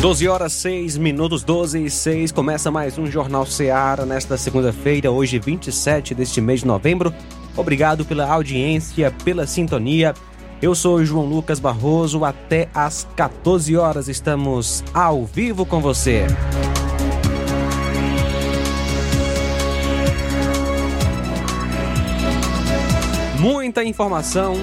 12 horas 6 minutos, 12 e 6. Começa mais um Jornal Seara nesta segunda-feira, hoje 27 deste mês de novembro. Obrigado pela audiência, pela sintonia. Eu sou João Lucas Barroso. Até às 14 horas estamos ao vivo com você. Muita informação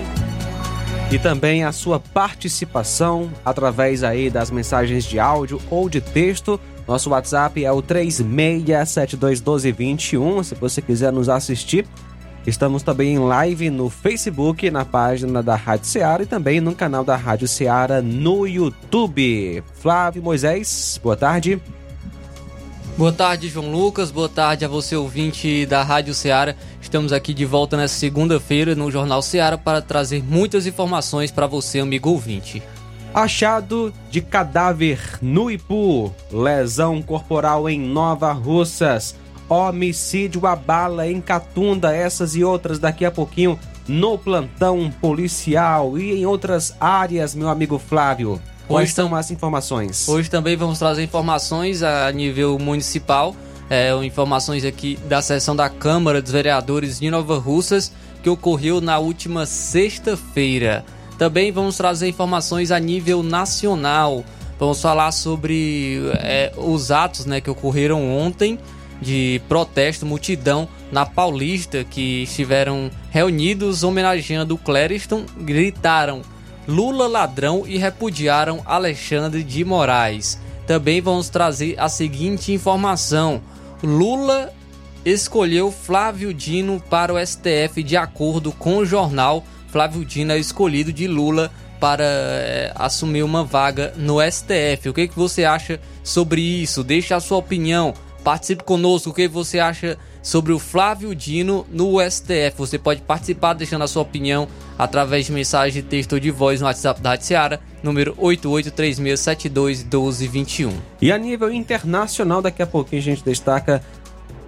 e também a sua participação através aí das mensagens de áudio ou de texto. Nosso WhatsApp é o 36721221, se você quiser nos assistir. Estamos também em live no Facebook, na página da Rádio Ceará e também no canal da Rádio Ceará no YouTube. Flávio Moisés, boa tarde. Boa tarde, João Lucas. Boa tarde a você, ouvinte da Rádio Ceará. Estamos aqui de volta nessa segunda-feira no Jornal Ceará para trazer muitas informações para você, amigo ouvinte. Achado de cadáver no Ipu, lesão corporal em Nova Russas, homicídio a bala em Catunda, essas e outras daqui a pouquinho no plantão policial e em outras áreas, meu amigo Flávio. Quais são as informações? Hoje também vamos trazer informações a nível municipal, é, informações aqui da sessão da Câmara dos Vereadores de Nova Russas, que ocorreu na última sexta-feira. Também vamos trazer informações a nível nacional. Vamos falar sobre é, os atos né, que ocorreram ontem de protesto, multidão na Paulista, que estiveram reunidos homenageando o Clériston, gritaram Lula ladrão e repudiaram Alexandre de Moraes. Também vamos trazer a seguinte informação: Lula escolheu Flávio Dino para o STF de acordo com o jornal. Flávio Dino é escolhido de Lula para é, assumir uma vaga no STF. O que, que você acha sobre isso? Deixe a sua opinião. Participe conosco. O que você acha sobre o Flávio Dino no STF? Você pode participar deixando a sua opinião através de mensagem de texto ou de voz no WhatsApp da Rádio Seara, número 8836721221. E a nível internacional, daqui a pouquinho a gente destaca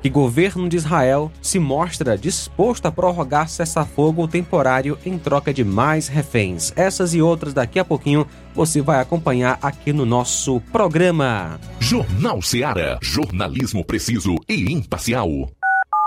que governo de Israel se mostra disposto a prorrogar cessar-fogo temporário em troca de mais reféns. Essas e outras daqui a pouquinho você vai acompanhar aqui no nosso programa. Jornal Seara. Jornalismo preciso e imparcial.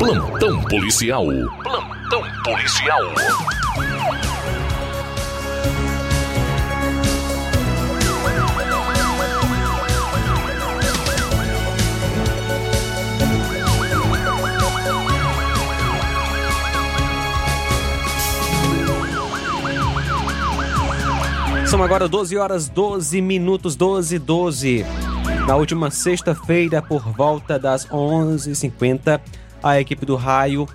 Plantão policial. Plantão policial. São agora 12 horas 12 minutos 12 12. Na última sexta-feira, por volta das 11h50, a equipe do Raio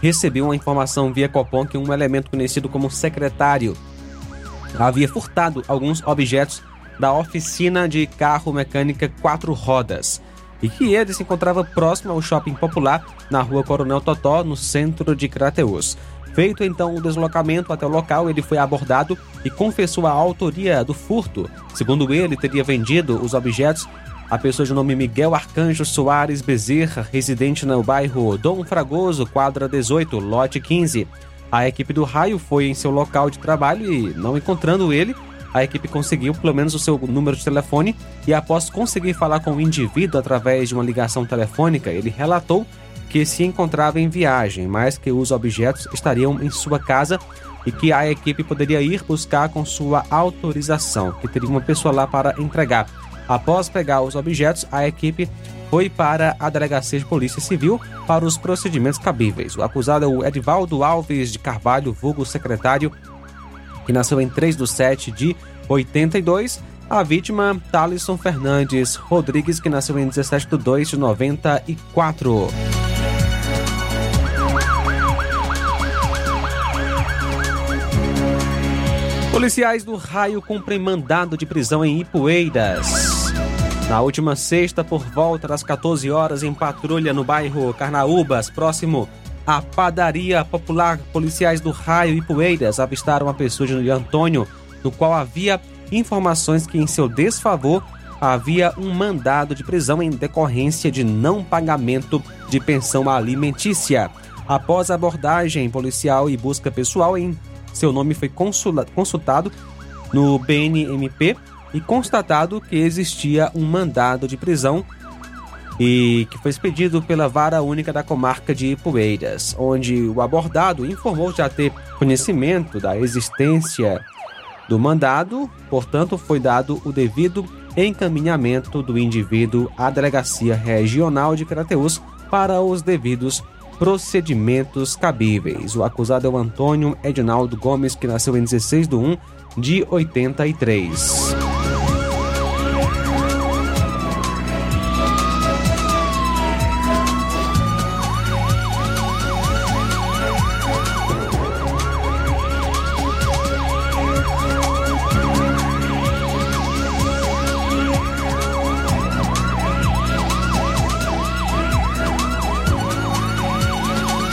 recebeu uma informação via Copom que um elemento conhecido como secretário havia furtado alguns objetos da oficina de carro mecânica quatro rodas e que ele se encontrava próximo ao shopping popular na rua Coronel Totó, no centro de Crateus. Feito então o deslocamento até o local, ele foi abordado e confessou a autoria do furto. Segundo ele, teria vendido os objetos a pessoa de nome Miguel Arcanjo Soares Bezerra, residente no bairro Dom Fragoso, quadra 18, lote 15. A equipe do raio foi em seu local de trabalho e, não encontrando ele, a equipe conseguiu pelo menos o seu número de telefone e, após conseguir falar com o indivíduo através de uma ligação telefônica, ele relatou que se encontrava em viagem, mas que os objetos estariam em sua casa e que a equipe poderia ir buscar com sua autorização, que teria uma pessoa lá para entregar. Após pegar os objetos, a equipe foi para a Delegacia de Polícia Civil para os procedimentos cabíveis. O acusado é o Edivaldo Alves de Carvalho, vulgo secretário, que nasceu em 3 de 7 de 82. A vítima, Thalisson Fernandes Rodrigues, que nasceu em 17 de 2 de 94. Policiais do Raio cumprem mandado de prisão em Ipueiras. Na última sexta, por volta das 14 horas, em patrulha no bairro Carnaúbas, próximo à padaria popular, policiais do Raio Poeiras avistaram a pessoa de Antônio, no qual havia informações que, em seu desfavor, havia um mandado de prisão em decorrência de não pagamento de pensão alimentícia. Após abordagem policial e busca pessoal em seu nome foi consultado no BNMP e constatado que existia um mandado de prisão e que foi expedido pela Vara Única da Comarca de Ipueiras, onde o abordado informou já ter conhecimento da existência do mandado, portanto, foi dado o devido encaminhamento do indivíduo à Delegacia Regional de Crateus para os devidos procedimentos cabíveis. O acusado é o Antônio Edinaldo Gomes, que nasceu em 16 de 1 de 83.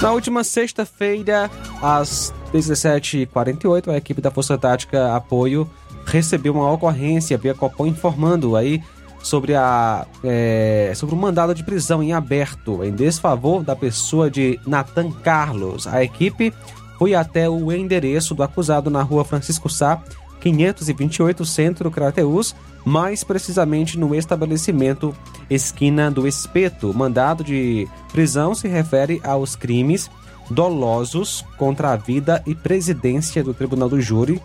Na última sexta-feira, às 17h48, a equipe da Força Tática Apoio recebeu uma ocorrência via Copom informando aí sobre, a, é, sobre o mandado de prisão em aberto em desfavor da pessoa de Nathan Carlos. A equipe foi até o endereço do acusado na rua Francisco Sá, 528 Centro Crateus, mais precisamente no estabelecimento esquina do Espeto. Mandado de prisão se refere aos crimes dolosos contra a vida e presidência do Tribunal do Júri,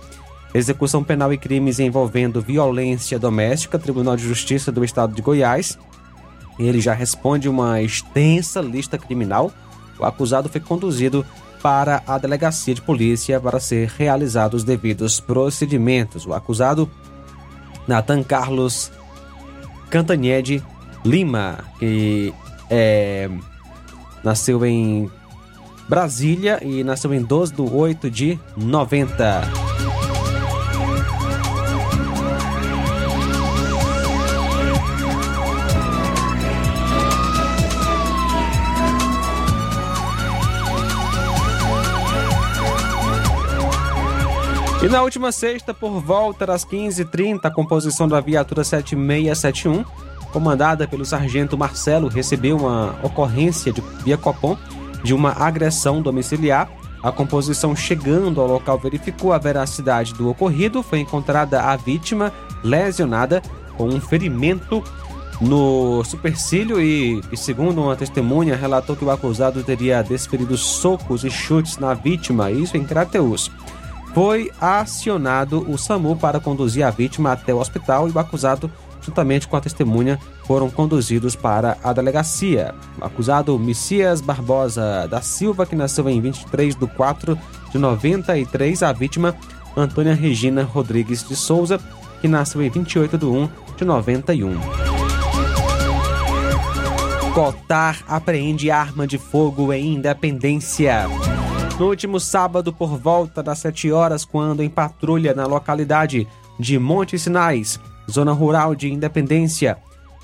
execução penal e crimes envolvendo violência doméstica, Tribunal de Justiça do Estado de Goiás. Ele já responde uma extensa lista criminal o acusado foi conduzido para a delegacia de polícia para ser realizados os devidos procedimentos. O acusado, Nathan Carlos Cantanhede Lima, que é, nasceu em Brasília e nasceu em 12 de 8 de 90. E na última sexta, por volta das 15h30, a composição da viatura 7671, comandada pelo sargento Marcelo, recebeu uma ocorrência de via Copom de uma agressão domiciliar. A composição chegando ao local verificou a veracidade do ocorrido. Foi encontrada a vítima lesionada com um ferimento no supercílio e, e, segundo uma testemunha, relatou que o acusado teria desferido socos e chutes na vítima, isso em Crateus foi acionado o SAMU para conduzir a vítima até o hospital e o acusado, juntamente com a testemunha, foram conduzidos para a delegacia. O acusado Messias Barbosa da Silva, que nasceu em 23 de 4 de 93, a vítima Antônia Regina Rodrigues de Souza, que nasceu em 28 de 1 de 91. Cotar apreende arma de fogo em Independência. No último sábado, por volta das 7 horas, quando em patrulha na localidade de Monte Sinais, zona rural de Independência,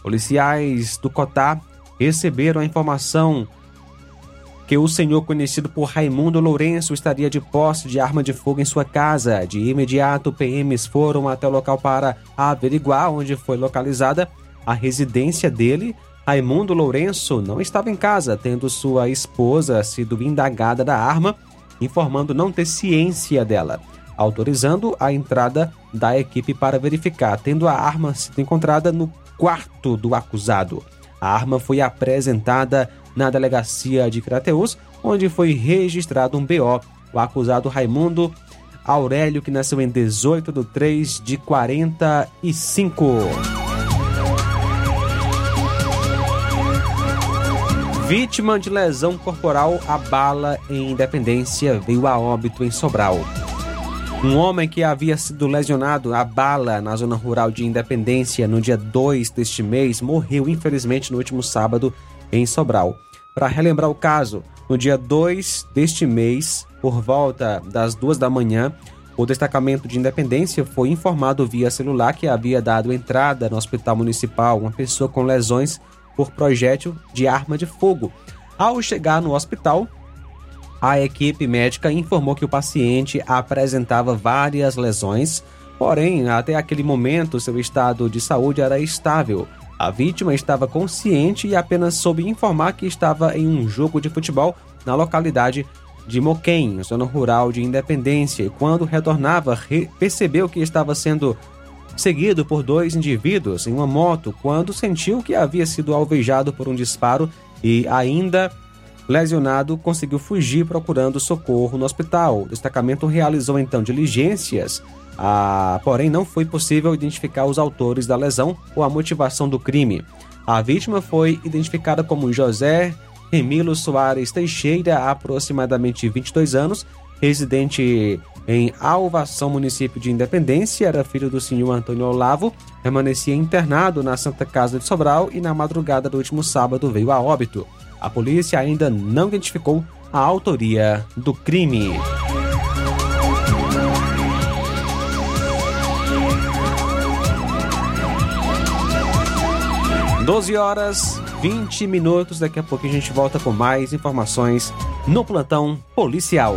policiais do Cotá receberam a informação que o senhor conhecido por Raimundo Lourenço estaria de posse de arma de fogo em sua casa. De imediato, PMs foram até o local para averiguar onde foi localizada a residência dele, Raimundo Lourenço não estava em casa, tendo sua esposa sido indagada da arma, informando não ter ciência dela, autorizando a entrada da equipe para verificar, tendo a arma sido encontrada no quarto do acusado. A arma foi apresentada na delegacia de Crateus, onde foi registrado um BO. O acusado Raimundo Aurélio, que nasceu em 18 de 3 de 45. Vítima de lesão corporal a bala em Independência veio a óbito em Sobral. Um homem que havia sido lesionado a bala na zona rural de Independência no dia 2 deste mês morreu infelizmente no último sábado em Sobral. Para relembrar o caso, no dia 2 deste mês, por volta das duas da manhã, o destacamento de Independência foi informado via celular que havia dado entrada no hospital municipal uma pessoa com lesões por projétil de arma de fogo. Ao chegar no hospital, a equipe médica informou que o paciente apresentava várias lesões, porém, até aquele momento, seu estado de saúde era estável. A vítima estava consciente e apenas soube informar que estava em um jogo de futebol na localidade de Moquém, zona rural de Independência, e quando retornava, percebeu que estava sendo seguido por dois indivíduos em uma moto quando sentiu que havia sido alvejado por um disparo e ainda lesionado conseguiu fugir procurando socorro no hospital. O destacamento realizou então diligências, ah, porém não foi possível identificar os autores da lesão ou a motivação do crime. A vítima foi identificada como José Remilo Soares Teixeira, aproximadamente 22 anos, residente em Alvação, município de Independência, era filho do senhor Antônio Olavo, permanecia internado na Santa Casa de Sobral e na madrugada do último sábado veio a óbito. A polícia ainda não identificou a autoria do crime. Doze horas 20 minutos. Daqui a pouco a gente volta com mais informações no plantão policial.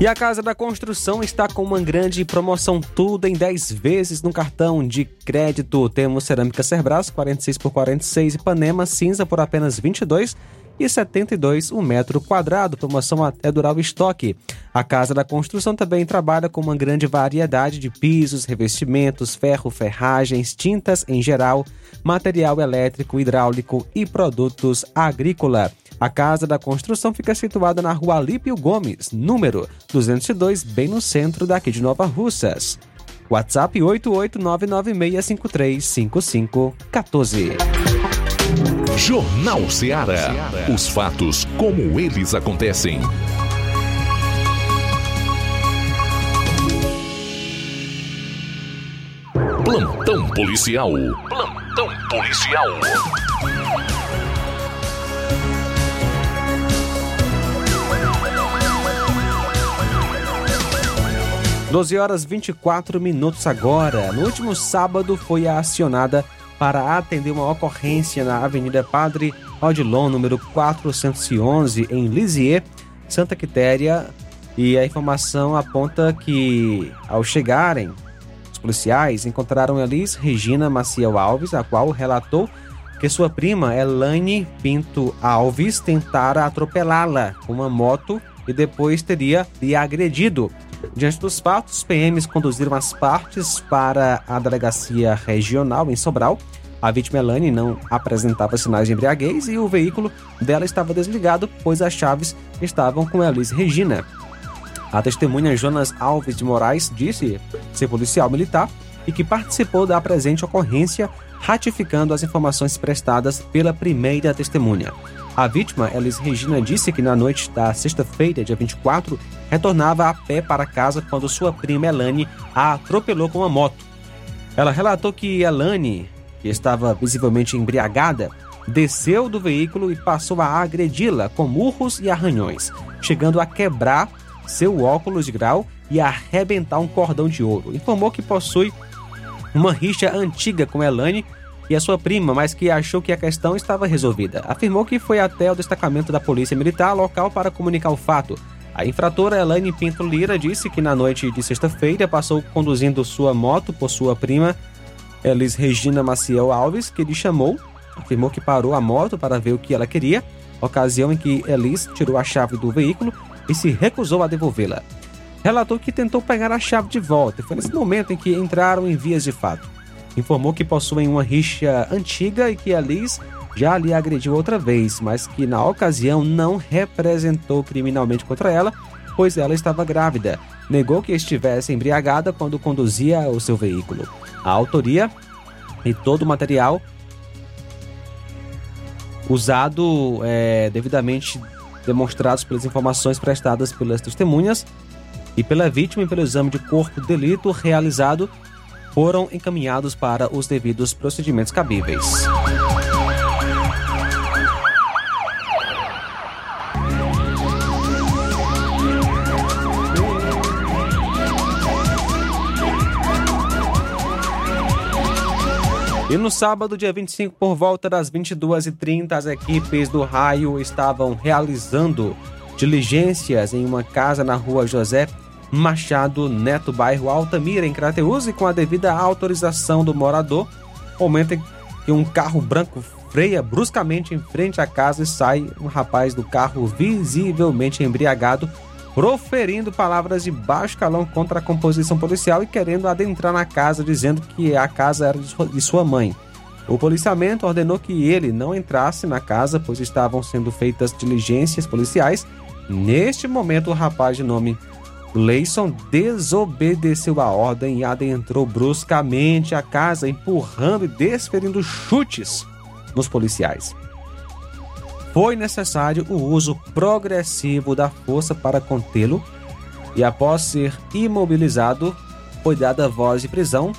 E a Casa da Construção está com uma grande promoção, tudo em 10 vezes no cartão de crédito. Temos cerâmica Cerbras 46 por 46 e Panema cinza por apenas 22 e 72 um metro quadrado. Promoção até durar o estoque. A Casa da Construção também trabalha com uma grande variedade de pisos, revestimentos, ferro, ferragens, tintas em geral, material elétrico, hidráulico e produtos agrícola. A Casa da Construção fica situada na rua Alípio Gomes, número 202, bem no centro daqui de Nova Russas. WhatsApp 88996535514. Jornal Ceará. Os fatos como eles acontecem. Plantão policial. Plantão policial. 12 horas 24 minutos agora. No último sábado foi acionada para atender uma ocorrência na Avenida Padre Odilon, número 411, em Lisieux, Santa Quitéria. E a informação aponta que, ao chegarem, os policiais encontraram Elis Regina Maciel Alves, a qual relatou que sua prima, Elaine Pinto Alves, tentara atropelá-la com uma moto e depois teria lhe agredido. Diante dos fatos, PMs conduziram as partes para a delegacia regional em Sobral. A vítima Elane não apresentava sinais de embriaguez e o veículo dela estava desligado, pois as chaves estavam com Elise Regina. A testemunha Jonas Alves de Moraes disse ser policial militar e que participou da presente ocorrência, ratificando as informações prestadas pela primeira testemunha. A vítima, Elis Regina, disse que na noite da sexta-feira, dia 24, retornava a pé para casa quando sua prima Elane a atropelou com uma moto. Ela relatou que Elane, que estava visivelmente embriagada, desceu do veículo e passou a agredi-la com murros e arranhões, chegando a quebrar seu óculos de grau e arrebentar um cordão de ouro. Informou que possui uma rixa antiga com Elane e a sua prima, mas que achou que a questão estava resolvida. Afirmou que foi até o destacamento da Polícia Militar local para comunicar o fato. A infratora Elaine Pinto Lira disse que na noite de sexta-feira passou conduzindo sua moto por sua prima Elis Regina Maciel Alves, que lhe chamou. Afirmou que parou a moto para ver o que ela queria, ocasião em que Elis tirou a chave do veículo e se recusou a devolvê-la. Relatou que tentou pegar a chave de volta e foi nesse momento em que entraram em vias de fato. Informou que possuem uma rixa antiga e que Elis já lhe agrediu outra vez, mas que na ocasião não representou criminalmente contra ela, pois ela estava grávida. Negou que estivesse embriagada quando conduzia o seu veículo. A autoria e todo o material usado é, devidamente demonstrados pelas informações prestadas pelas testemunhas e pela vítima e pelo exame de corpo delito realizado foram encaminhados para os devidos procedimentos cabíveis. E no sábado, dia 25, por volta das 22h30, as equipes do raio estavam realizando diligências em uma casa na rua José Machado Neto, bairro Altamira, em Crateus, e com a devida autorização do morador, momento em que um carro branco freia bruscamente em frente à casa e sai um rapaz do carro visivelmente embriagado, proferindo palavras de baixo calão contra a composição policial e querendo adentrar na casa, dizendo que a casa era de sua mãe. O policiamento ordenou que ele não entrasse na casa, pois estavam sendo feitas diligências policiais. Neste momento, o rapaz de nome Leison desobedeceu a ordem e adentrou bruscamente a casa, empurrando e desferindo chutes nos policiais foi necessário o uso progressivo da força para contê-lo e, após ser imobilizado, foi dada voz de prisão,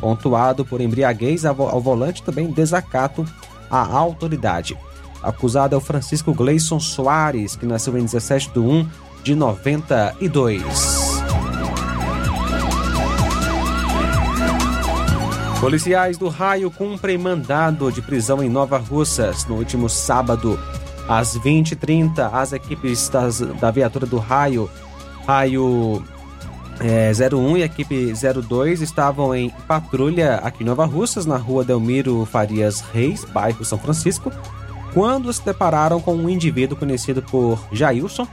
pontuado por embriaguez ao volante também desacato à autoridade. Acusado é o Francisco Gleison Soares, que nasceu em 17 de 1 de 92. Policiais do Raio cumprem mandado de prisão em Nova Russas no último sábado. Às 20h30, as equipes das, da viatura do Raio, Raio é, 01 e equipe 02 estavam em patrulha aqui em Nova Russas, na rua Delmiro Farias Reis, bairro São Francisco, quando se depararam com um indivíduo conhecido por Jailson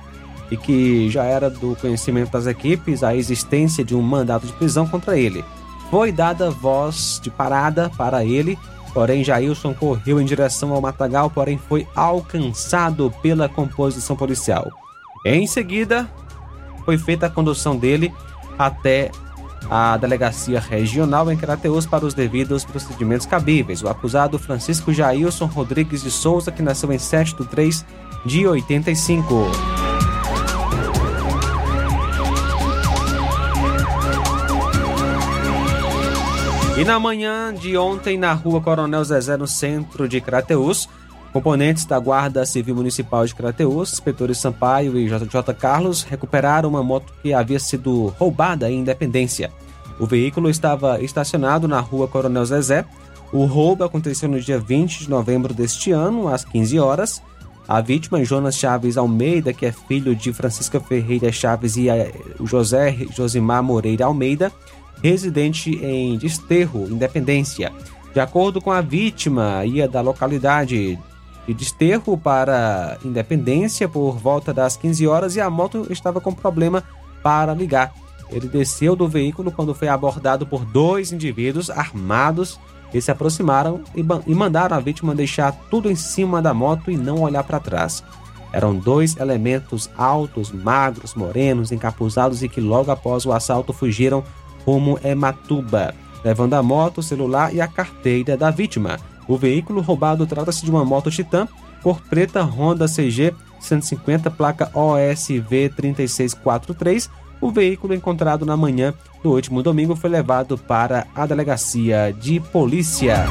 e que já era do conhecimento das equipes a existência de um mandato de prisão contra ele. Foi dada voz de parada para ele, porém Jailson correu em direção ao matagal, porém foi alcançado pela composição policial. Em seguida, foi feita a condução dele até a delegacia regional em Crateus para os devidos procedimentos cabíveis. O acusado Francisco Jailson Rodrigues de Souza, que nasceu em 7 de 3 de 85. E na manhã de ontem, na rua Coronel Zezé, no centro de Crateus, componentes da Guarda Civil Municipal de Crateus, inspetores Sampaio e JJ Carlos, recuperaram uma moto que havia sido roubada em Independência. O veículo estava estacionado na rua Coronel Zezé. O roubo aconteceu no dia 20 de novembro deste ano, às 15 horas. A vítima, Jonas Chaves Almeida, que é filho de Francisca Ferreira Chaves e José Josimar Moreira Almeida, residente em Desterro, Independência. De acordo com a vítima, ia da localidade de Desterro para Independência por volta das 15 horas e a moto estava com problema para ligar. Ele desceu do veículo quando foi abordado por dois indivíduos armados que se aproximaram e mandaram a vítima deixar tudo em cima da moto e não olhar para trás. Eram dois elementos altos, magros, morenos, encapuzados e que logo após o assalto fugiram rumo Ematuba, levando a moto, o celular e a carteira da vítima. O veículo roubado trata-se de uma moto Titan cor preta Honda CG 150, placa OSV 3643. O veículo encontrado na manhã do último domingo foi levado para a delegacia de polícia.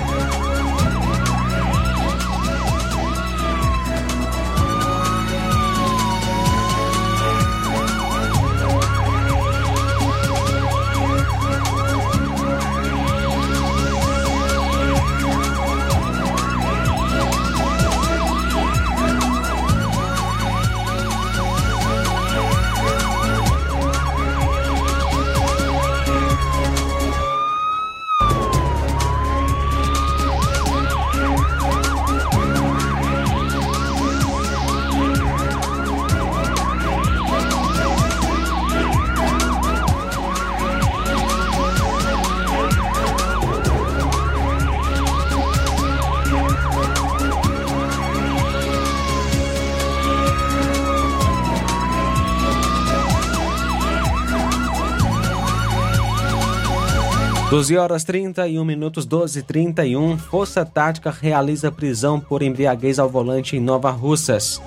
12 horas 31 minutos 12 31 Força Tática realiza prisão por embriaguez ao volante em Nova Russas.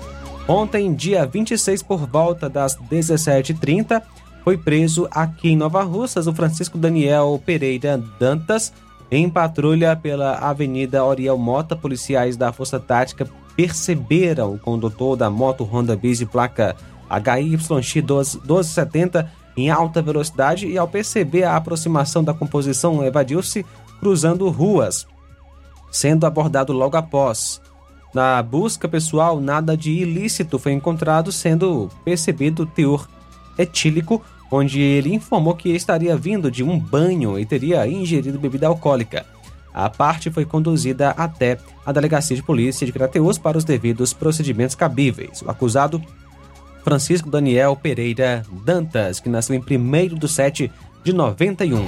Ontem, dia 26, por volta das 17h30, foi preso aqui em Nova Russas o Francisco Daniel Pereira Dantas, em patrulha pela Avenida Oriel Mota. Policiais da Força Tática perceberam o condutor da moto Honda de placa HYX 1270 em alta velocidade e, ao perceber a aproximação da composição, evadiu-se cruzando ruas, sendo abordado logo após. Na busca pessoal, nada de ilícito foi encontrado, sendo percebido teor etílico, onde ele informou que estaria vindo de um banho e teria ingerido bebida alcoólica. A parte foi conduzida até a delegacia de polícia de Crateus para os devidos procedimentos cabíveis. O acusado Francisco Daniel Pereira Dantas, que nasceu em 1 de 7 de 91.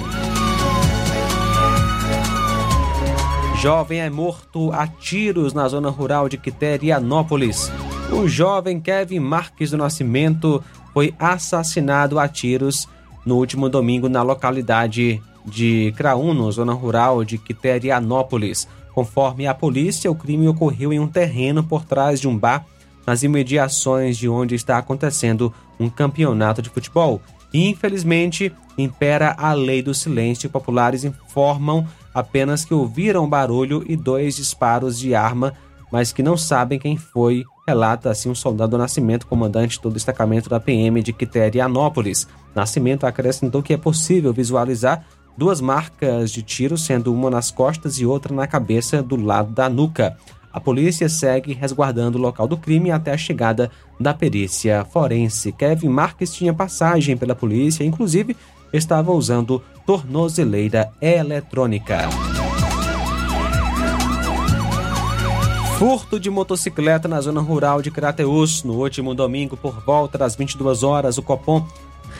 Jovem é morto a tiros na zona rural de Quiterianópolis. O jovem Kevin Marques do Nascimento foi assassinado a tiros no último domingo na localidade de Crauno, zona rural de Quiterianópolis. Conforme a polícia, o crime ocorreu em um terreno por trás de um bar nas imediações de onde está acontecendo um campeonato de futebol. Infelizmente, impera a lei do silêncio. Populares informam apenas que ouviram barulho e dois disparos de arma, mas que não sabem quem foi, relata assim um soldado Nascimento, comandante do destacamento da PM de Quiterianópolis. Nascimento acrescentou que é possível visualizar duas marcas de tiro, sendo uma nas costas e outra na cabeça do lado da nuca. A polícia segue resguardando o local do crime até a chegada da perícia forense. Kevin Marques tinha passagem pela polícia, inclusive estava usando tornozeleira eletrônica. Furto de motocicleta na zona rural de Crateus. No último domingo, por volta das 22 horas, o Copom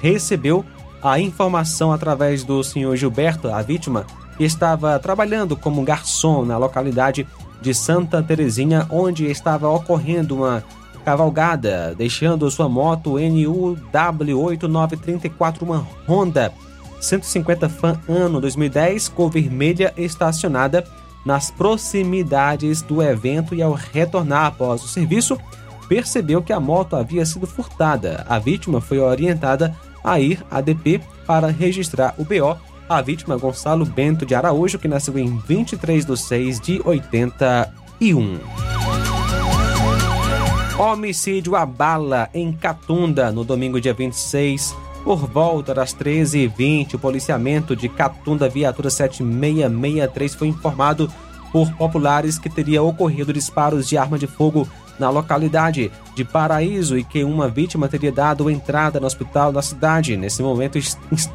recebeu a informação através do senhor Gilberto, a vítima, que estava trabalhando como garçom na localidade de Santa Terezinha, onde estava ocorrendo uma cavalgada, deixando sua moto NUW8934, uma Honda 150 Fan ano 2010, cor vermelha, estacionada nas proximidades do evento e ao retornar após o serviço, percebeu que a moto havia sido furtada. A vítima foi orientada a ir à DP para registrar o BO a vítima Gonçalo Bento de Araújo, que nasceu em 23 de 6 de 81. Homicídio abala em Catunda no domingo, dia 26. Por volta das 13h20, o policiamento de Catunda, viatura 7663, foi informado por populares que teria ocorrido disparos de arma de fogo na localidade de Paraíso e que uma vítima teria dado entrada no hospital da cidade. Nesse momento,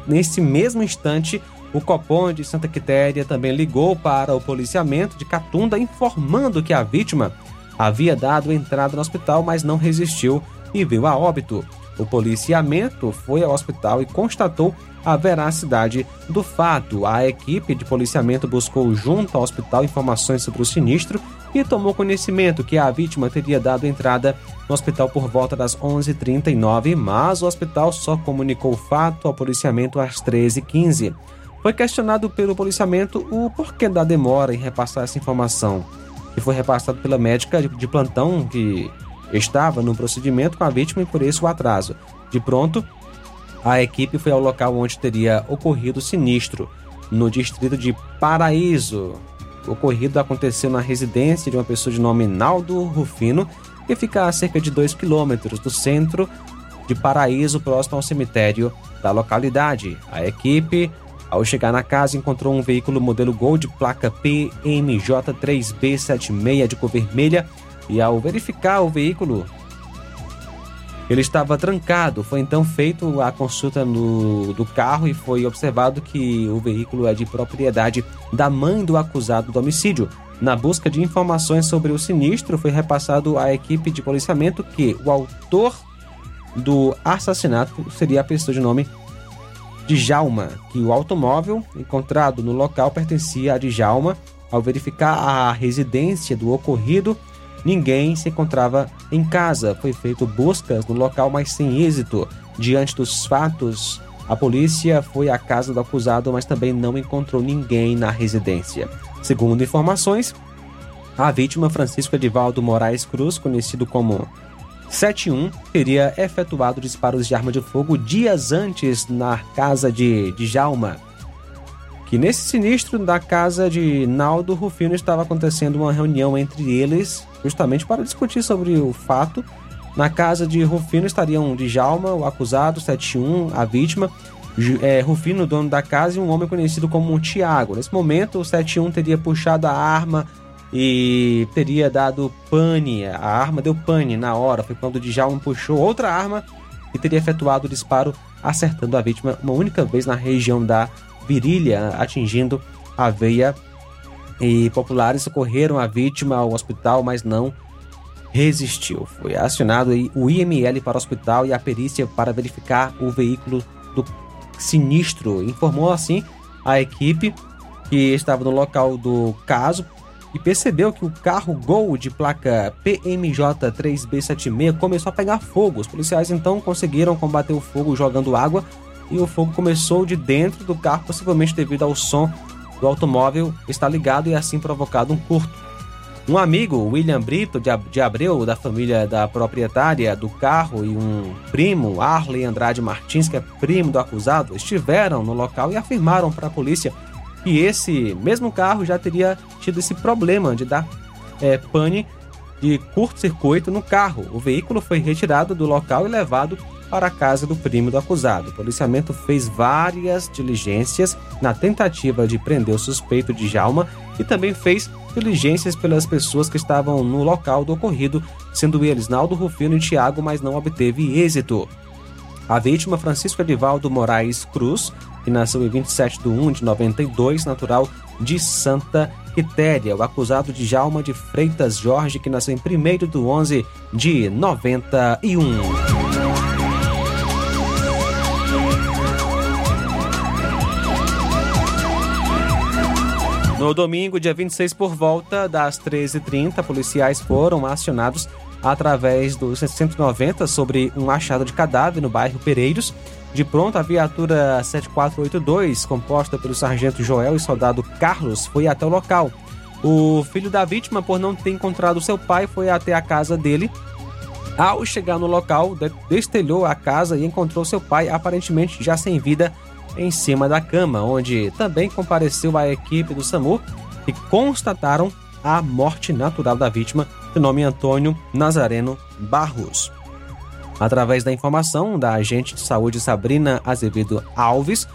nesse mesmo instante, o Copom de Santa Quitéria também ligou para o policiamento de Catunda informando que a vítima havia dado entrada no hospital, mas não resistiu e veio a óbito. O policiamento foi ao hospital e constatou a veracidade do fato. A equipe de policiamento buscou junto ao hospital informações sobre o sinistro e tomou conhecimento que a vítima teria dado entrada no hospital por volta das 11h39, mas o hospital só comunicou o fato ao policiamento às 13h15. Foi questionado pelo policiamento o porquê da demora em repassar essa informação. que foi repassado pela médica de plantão que estava no procedimento com a vítima e por isso o atraso. De pronto, a equipe foi ao local onde teria ocorrido o sinistro, no distrito de Paraíso. Ocorrido aconteceu na residência de uma pessoa de nome Naldo Rufino, que fica a cerca de 2 quilômetros do centro de Paraíso, próximo ao cemitério da localidade. A equipe, ao chegar na casa, encontrou um veículo modelo Gol de placa PMJ3B76 de cor vermelha e, ao verificar o veículo, ele estava trancado. Foi então feito a consulta no, do carro e foi observado que o veículo é de propriedade da mãe do acusado do homicídio. Na busca de informações sobre o sinistro, foi repassado à equipe de policiamento que o autor do assassinato seria a pessoa de nome Djalma, que o automóvel encontrado no local pertencia a Djalma. Ao verificar a residência do ocorrido, Ninguém se encontrava em casa. Foi feito buscas no local, mas sem êxito. Diante dos fatos, a polícia foi à casa do acusado, mas também não encontrou ninguém na residência. Segundo informações, a vítima, Francisco Edivaldo Moraes Cruz, conhecido como 71, teria efetuado disparos de arma de fogo dias antes na casa de, de Jalma que nesse sinistro da casa de Naldo Rufino estava acontecendo uma reunião entre eles, justamente para discutir sobre o fato. Na casa de Rufino estariam Djalma, o acusado, 71, a vítima, é, Rufino, dono da casa, e um homem conhecido como Tiago. Nesse momento, o 71 teria puxado a arma e teria dado pane. A arma deu pane na hora. Foi quando o Djalma puxou outra arma e teria efetuado o disparo, acertando a vítima uma única vez na região da virilha, atingindo a veia. E populares socorreram a vítima ao hospital, mas não resistiu. Foi acionado o IML para o hospital e a perícia para verificar o veículo do sinistro. Informou assim a equipe que estava no local do caso e percebeu que o carro Gol de placa PMJ3B76 começou a pegar fogo. Os policiais então conseguiram combater o fogo jogando água e o fogo começou de dentro do carro, possivelmente devido ao som do automóvel estar ligado e assim provocado um curto. Um amigo, William Brito, de Abreu, da família da proprietária do carro, e um primo, Arley Andrade Martins, que é primo do acusado, estiveram no local e afirmaram para a polícia que esse mesmo carro já teria tido esse problema de dar é, pane de curto-circuito no carro. O veículo foi retirado do local e levado para a casa do primo do acusado. O policiamento fez várias diligências na tentativa de prender o suspeito de Jalma e também fez diligências pelas pessoas que estavam no local do ocorrido, sendo eles Naldo Rufino e Tiago, mas não obteve êxito. A vítima, Francisco Edivaldo Moraes Cruz, que nasceu em 27 de 1 de 92, natural de Santa Quitéria. O acusado de Jalma de Freitas Jorge, que nasceu em 1 de 11 de 91. No domingo, dia 26, por volta das 13h30, policiais foram acionados através do 190 sobre um achado de cadáver no bairro Pereiros. De pronto, a viatura 7482, composta pelo sargento Joel e soldado Carlos, foi até o local. O filho da vítima, por não ter encontrado seu pai, foi até a casa dele. Ao chegar no local, destelhou a casa e encontrou seu pai aparentemente já sem vida em cima da cama, onde também compareceu a equipe do SAMU e constataram a morte natural da vítima, de nome Antônio Nazareno Barros. Através da informação da agente de saúde Sabrina Azevedo Alves,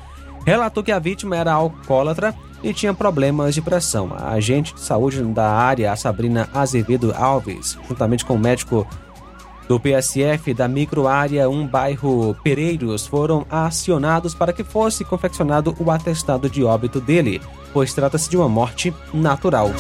relatou que a vítima era alcoólatra e tinha problemas de pressão. A agente de saúde da área, Sabrina Azevedo Alves, juntamente com o médico do PSF da microárea 1 bairro Pereiros foram acionados para que fosse confeccionado o atestado de óbito dele, pois trata-se de uma morte natural.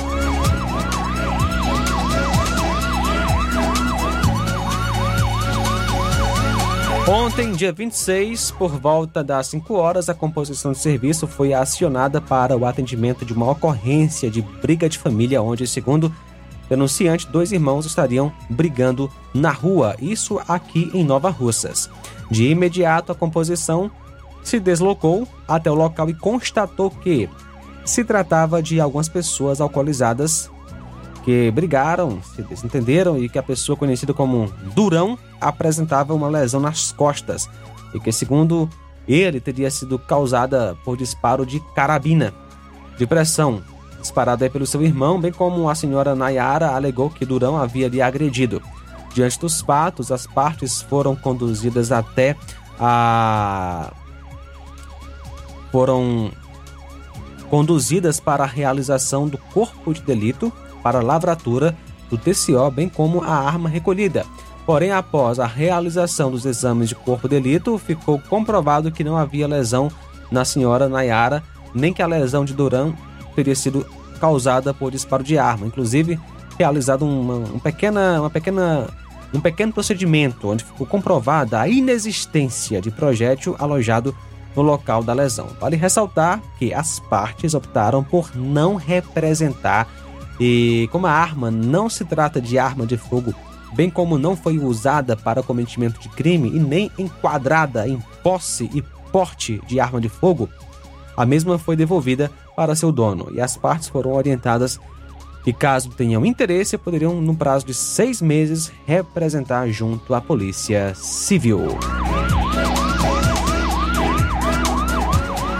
Ontem, dia 26, por volta das 5 horas, a composição de serviço foi acionada para o atendimento de uma ocorrência de briga de família, onde, segundo denunciante, dois irmãos estariam brigando na rua, isso aqui em Nova Russas. De imediato, a composição se deslocou até o local e constatou que se tratava de algumas pessoas alcoolizadas que brigaram, se desentenderam e que a pessoa conhecida como Durão apresentava uma lesão nas costas e que, segundo ele, teria sido causada por disparo de carabina de pressão disparada pelo seu irmão, bem como a senhora Nayara alegou que Durão havia lhe agredido. Diante dos fatos, as partes foram conduzidas até a foram conduzidas para a realização do corpo de delito para lavratura do TCO, bem como a arma recolhida. Porém, após a realização dos exames de corpo de delito, ficou comprovado que não havia lesão na senhora Nayara, nem que a lesão de Duran teria sido causada por disparo de arma. Inclusive, realizado uma, uma, pequena, uma pequena, um pequeno procedimento onde ficou comprovada a inexistência de projétil alojado no local da lesão. Vale ressaltar que as partes optaram por não representar e como a arma não se trata de arma de fogo, bem como não foi usada para cometimento de crime e nem enquadrada em posse e porte de arma de fogo, a mesma foi devolvida para seu dono e as partes foram orientadas que, caso tenham interesse, poderiam, no prazo de seis meses, representar junto à Polícia Civil.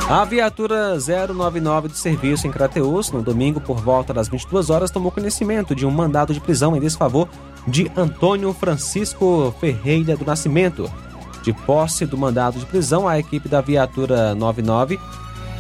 A viatura 099 de serviço em Crateus, no domingo por volta das 22 horas, tomou conhecimento de um mandado de prisão em desfavor de Antônio Francisco Ferreira do Nascimento. De posse do mandado de prisão, a equipe da viatura 99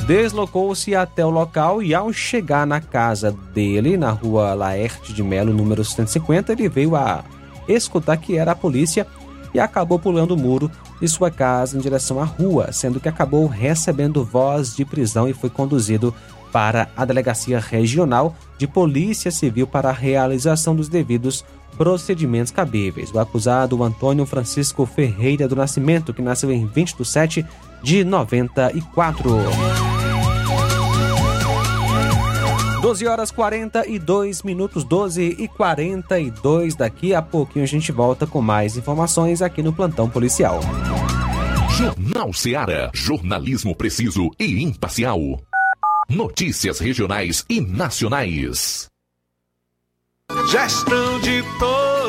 deslocou-se até o local e, ao chegar na casa dele, na rua Laerte de Melo, número 150, ele veio a escutar que era a polícia e acabou pulando o muro de sua casa em direção à rua, sendo que acabou recebendo voz de prisão e foi conduzido para a Delegacia Regional de Polícia Civil para a realização dos devidos procedimentos cabíveis. O acusado, Antônio Francisco Ferreira do Nascimento, que nasceu em 20 de 7 de 94. 12 horas 42 minutos, 12 e 42. Daqui a pouquinho a gente volta com mais informações aqui no Plantão Policial. Jornal Seara. Jornalismo preciso e imparcial. Notícias regionais e nacionais. Gestão de todos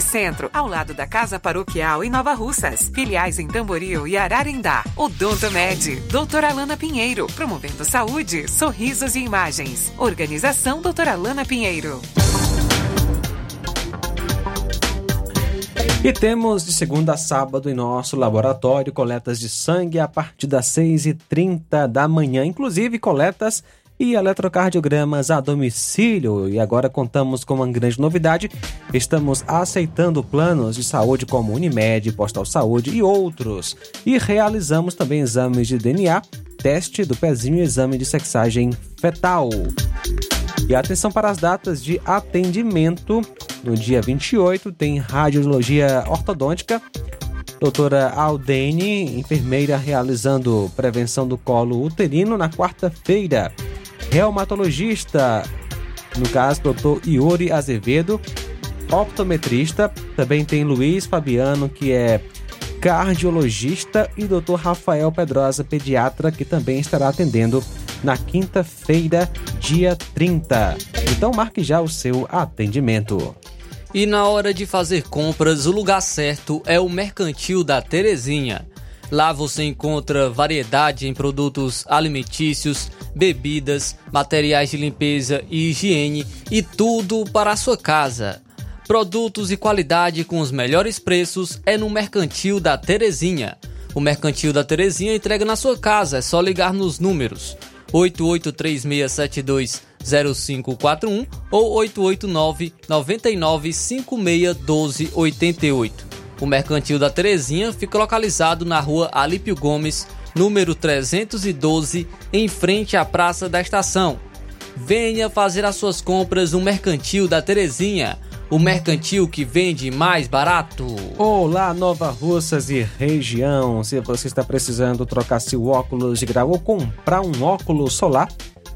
Centro, ao lado da Casa Paroquial em Nova Russas. Filiais em Tamboril e Ararindá. Odonto Med, doutora Alana Pinheiro, promovendo saúde, sorrisos e imagens. Organização doutora Alana Pinheiro. E temos de segunda a sábado em nosso laboratório coletas de sangue a partir das 6h30 da manhã, inclusive coletas e eletrocardiogramas a domicílio. E agora contamos com uma grande novidade: estamos aceitando planos de saúde como Unimed, Postal Saúde e outros. E realizamos também exames de DNA, teste do pezinho e exame de sexagem fetal. E atenção para as datas de atendimento. No dia 28 tem radiologia ortodôntica. Doutora Aldene, enfermeira realizando prevenção do colo uterino na quarta-feira. Reumatologista, no caso, doutor Iori Azevedo, optometrista. Também tem Luiz Fabiano, que é cardiologista, e doutor Rafael Pedrosa, pediatra, que também estará atendendo na quinta-feira, dia 30. Então marque já o seu atendimento. E na hora de fazer compras, o lugar certo é o Mercantil da Terezinha. Lá você encontra variedade em produtos alimentícios, bebidas, materiais de limpeza e higiene e tudo para a sua casa. Produtos e qualidade com os melhores preços é no Mercantil da Terezinha. O Mercantil da Terezinha entrega na sua casa, é só ligar nos números 8836720541 ou 889 99561288. O Mercantil da Terezinha fica localizado na rua Alípio Gomes, número 312, em frente à Praça da Estação. Venha fazer as suas compras no Mercantil da Terezinha, o mercantil que vende mais barato. Olá, Nova Russas e região. Se você está precisando trocar seu óculos de grau ou comprar um óculos solar,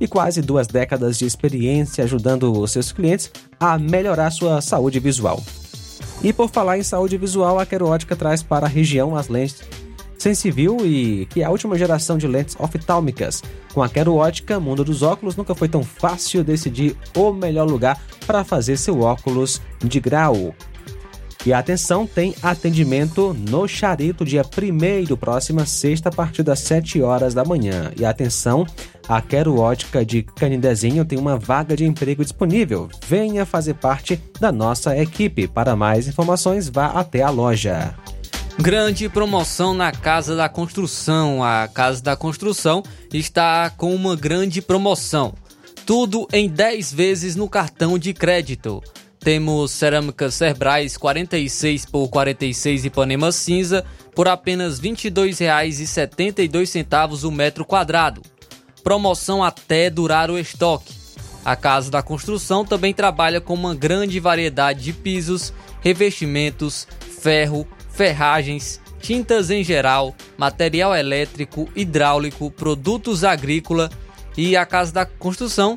e quase duas décadas de experiência ajudando os seus clientes a melhorar sua saúde visual. E por falar em saúde visual, a Quero Ótica traz para a região as lentes Sensivil e que é a última geração de lentes oftálmicas. Com a Quero Ótica, mundo dos óculos, nunca foi tão fácil decidir o melhor lugar para fazer seu óculos de grau. E atenção, tem atendimento no Charito, dia 1 próxima sexta, a partir das 7 horas da manhã. E atenção, a Quero Ótica de Canindezinho tem uma vaga de emprego disponível. Venha fazer parte da nossa equipe. Para mais informações, vá até a loja. Grande promoção na Casa da Construção. A Casa da Construção está com uma grande promoção. Tudo em 10 vezes no cartão de crédito. Temos cerâmica Cerbrais 46 por 46 Ipanema cinza por apenas R$ 22,72 o metro quadrado. Promoção até durar o estoque. A Casa da Construção também trabalha com uma grande variedade de pisos, revestimentos, ferro, ferragens, tintas em geral, material elétrico, hidráulico, produtos agrícola e a Casa da Construção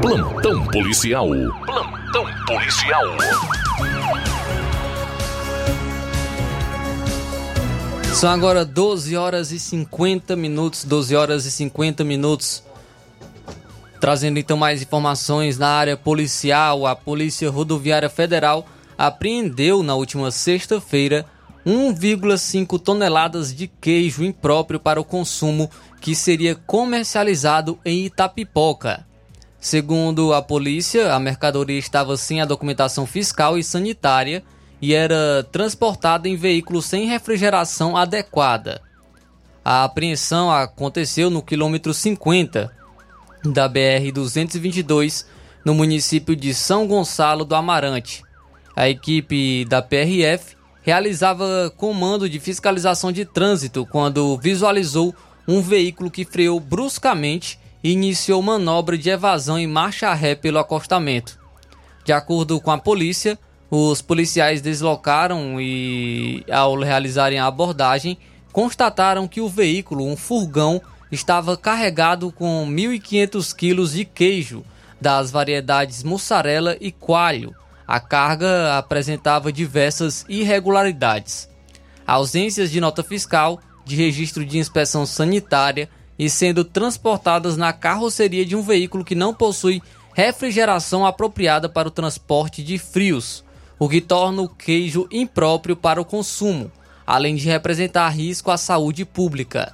Plantão policial. Plantão policial. São agora 12 horas e 50 minutos, 12 horas e 50 minutos. Trazendo então mais informações na área policial, a Polícia Rodoviária Federal apreendeu na última sexta-feira 1,5 toneladas de queijo impróprio para o consumo que seria comercializado em Itapipoca. Segundo a polícia, a mercadoria estava sem a documentação fiscal e sanitária e era transportada em veículo sem refrigeração adequada. A apreensão aconteceu no quilômetro 50 da BR-222, no município de São Gonçalo do Amarante. A equipe da PRF realizava comando de fiscalização de trânsito quando visualizou um veículo que freou bruscamente e iniciou manobra de evasão em marcha ré pelo acostamento. De acordo com a polícia, os policiais deslocaram e, ao realizarem a abordagem, constataram que o veículo, um furgão, estava carregado com 1.500 quilos de queijo das variedades mussarela e coalho. A carga apresentava diversas irregularidades. Ausências de nota fiscal, de registro de inspeção sanitária e sendo transportadas na carroceria de um veículo que não possui refrigeração apropriada para o transporte de frios o que torna o queijo impróprio para o consumo, além de representar risco à saúde pública.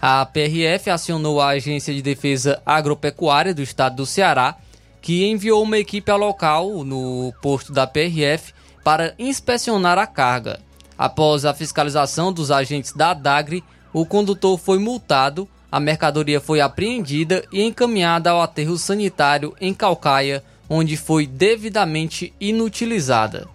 A PRF acionou a Agência de Defesa Agropecuária do Estado do Ceará, que enviou uma equipe ao local, no posto da PRF, para inspecionar a carga. Após a fiscalização dos agentes da DAGRE, o condutor foi multado, a mercadoria foi apreendida e encaminhada ao aterro sanitário em Calcaia, onde foi devidamente inutilizada.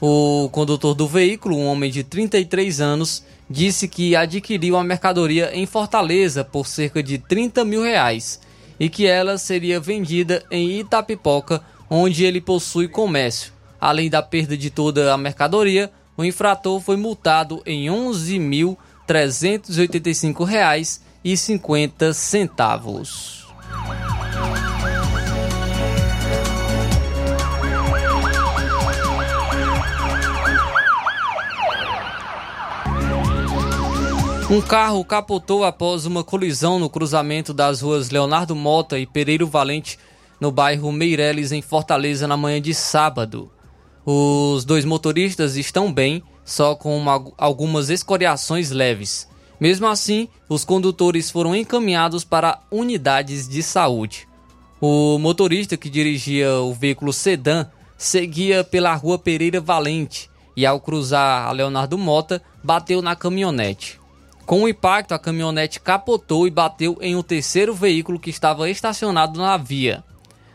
O condutor do veículo, um homem de 33 anos, disse que adquiriu a mercadoria em Fortaleza por cerca de 30 mil reais e que ela seria vendida em Itapipoca, onde ele possui comércio. Além da perda de toda a mercadoria, o infrator foi multado em R$ 11.385,50. Um carro capotou após uma colisão no cruzamento das ruas Leonardo Mota e Pereiro Valente, no bairro Meireles, em Fortaleza, na manhã de sábado. Os dois motoristas estão bem, só com uma, algumas escoriações leves. Mesmo assim, os condutores foram encaminhados para unidades de saúde. O motorista que dirigia o veículo sedã seguia pela rua Pereira Valente e, ao cruzar a Leonardo Mota, bateu na caminhonete. Com o impacto, a caminhonete capotou e bateu em um terceiro veículo que estava estacionado na via.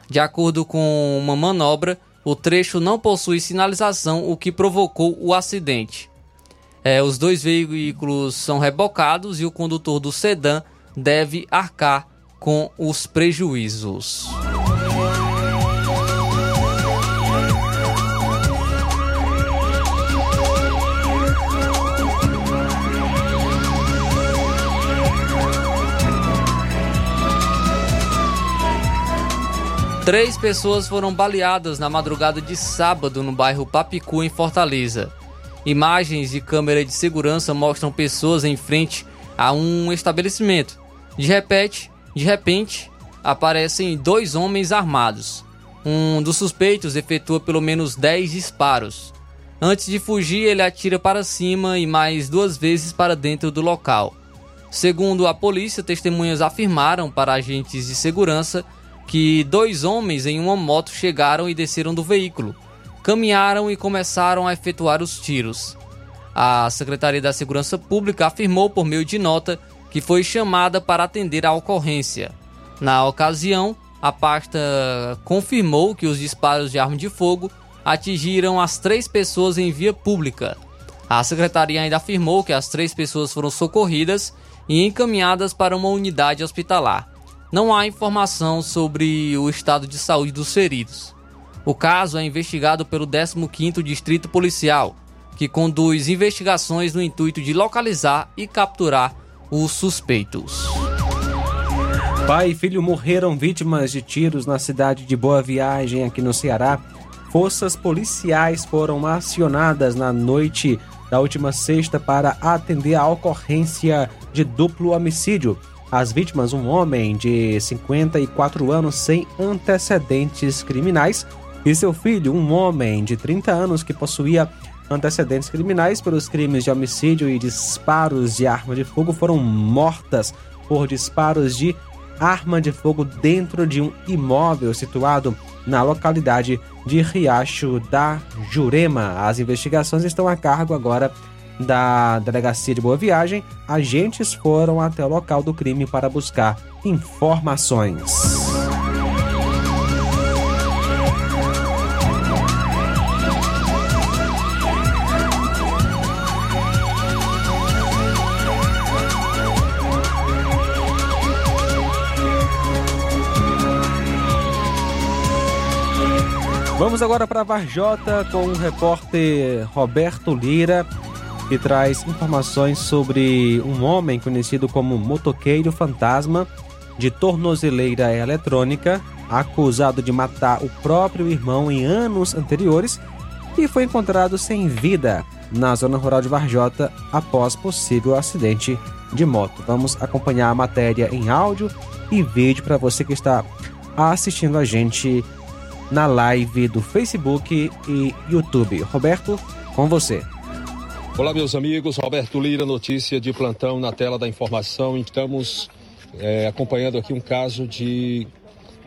De acordo com uma manobra, o trecho não possui sinalização, o que provocou o acidente. É, os dois veículos são rebocados e o condutor do sedã deve arcar com os prejuízos. Três pessoas foram baleadas na madrugada de sábado no bairro Papicu, em Fortaleza. Imagens de câmera de segurança mostram pessoas em frente a um estabelecimento. De repente, de repente, aparecem dois homens armados. Um dos suspeitos efetua pelo menos 10 disparos. Antes de fugir, ele atira para cima e mais duas vezes para dentro do local. Segundo a polícia, testemunhas afirmaram para agentes de segurança que dois homens em uma moto chegaram e desceram do veículo, caminharam e começaram a efetuar os tiros. A Secretaria da Segurança Pública afirmou por meio de nota que foi chamada para atender a ocorrência. Na ocasião, a pasta confirmou que os disparos de arma de fogo atingiram as três pessoas em via pública. A secretaria ainda afirmou que as três pessoas foram socorridas e encaminhadas para uma unidade hospitalar não há informação sobre o estado de saúde dos feridos. O caso é investigado pelo 15º Distrito Policial, que conduz investigações no intuito de localizar e capturar os suspeitos. Pai e filho morreram vítimas de tiros na cidade de Boa Viagem, aqui no Ceará. Forças policiais foram acionadas na noite da última sexta para atender a ocorrência de duplo homicídio. As vítimas, um homem de 54 anos sem antecedentes criminais, e seu filho, um homem de 30 anos que possuía antecedentes criminais pelos crimes de homicídio e disparos de arma de fogo, foram mortas por disparos de arma de fogo dentro de um imóvel situado na localidade de Riacho da Jurema. As investigações estão a cargo agora da Delegacia de Boa Viagem. Agentes foram até o local do crime para buscar informações. Vamos agora para Varjota com o repórter Roberto Lira, que traz informações sobre um homem conhecido como motoqueiro fantasma de tornozeleira eletrônica, acusado de matar o próprio irmão em anos anteriores e foi encontrado sem vida na zona rural de Varjota após possível acidente de moto. Vamos acompanhar a matéria em áudio e vídeo para você que está assistindo a gente na live do Facebook e YouTube. Roberto, com você. Olá, meus amigos. Roberto Lira, notícia de plantão na tela da informação. Estamos é, acompanhando aqui um caso de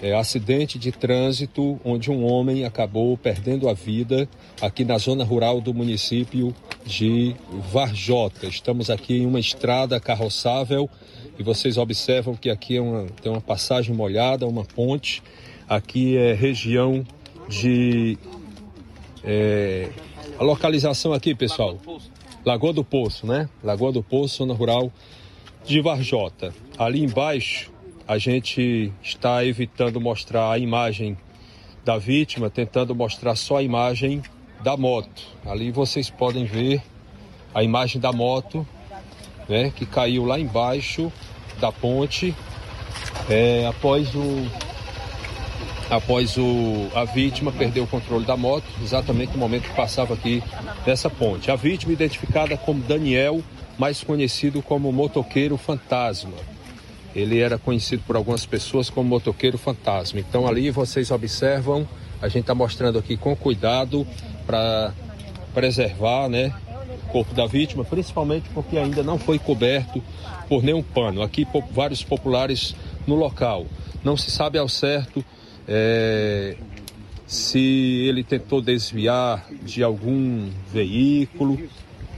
é, acidente de trânsito onde um homem acabou perdendo a vida aqui na zona rural do município de Varjota. Estamos aqui em uma estrada carroçável e vocês observam que aqui é uma, tem uma passagem molhada, uma ponte Aqui é região de. É, a localização aqui, pessoal. Lagoa do Poço, né? Lagoa do Poço, zona rural de Varjota. Ali embaixo, a gente está evitando mostrar a imagem da vítima, tentando mostrar só a imagem da moto. Ali vocês podem ver a imagem da moto, né? Que caiu lá embaixo da ponte é, após o após o, a vítima perder o controle da moto, exatamente no momento que passava aqui dessa ponte. A vítima identificada como Daniel, mais conhecido como motoqueiro fantasma. Ele era conhecido por algumas pessoas como motoqueiro fantasma. Então ali vocês observam, a gente está mostrando aqui com cuidado para preservar, né, o corpo da vítima, principalmente porque ainda não foi coberto por nenhum pano. Aqui vários populares no local. Não se sabe ao certo é, se ele tentou desviar de algum veículo,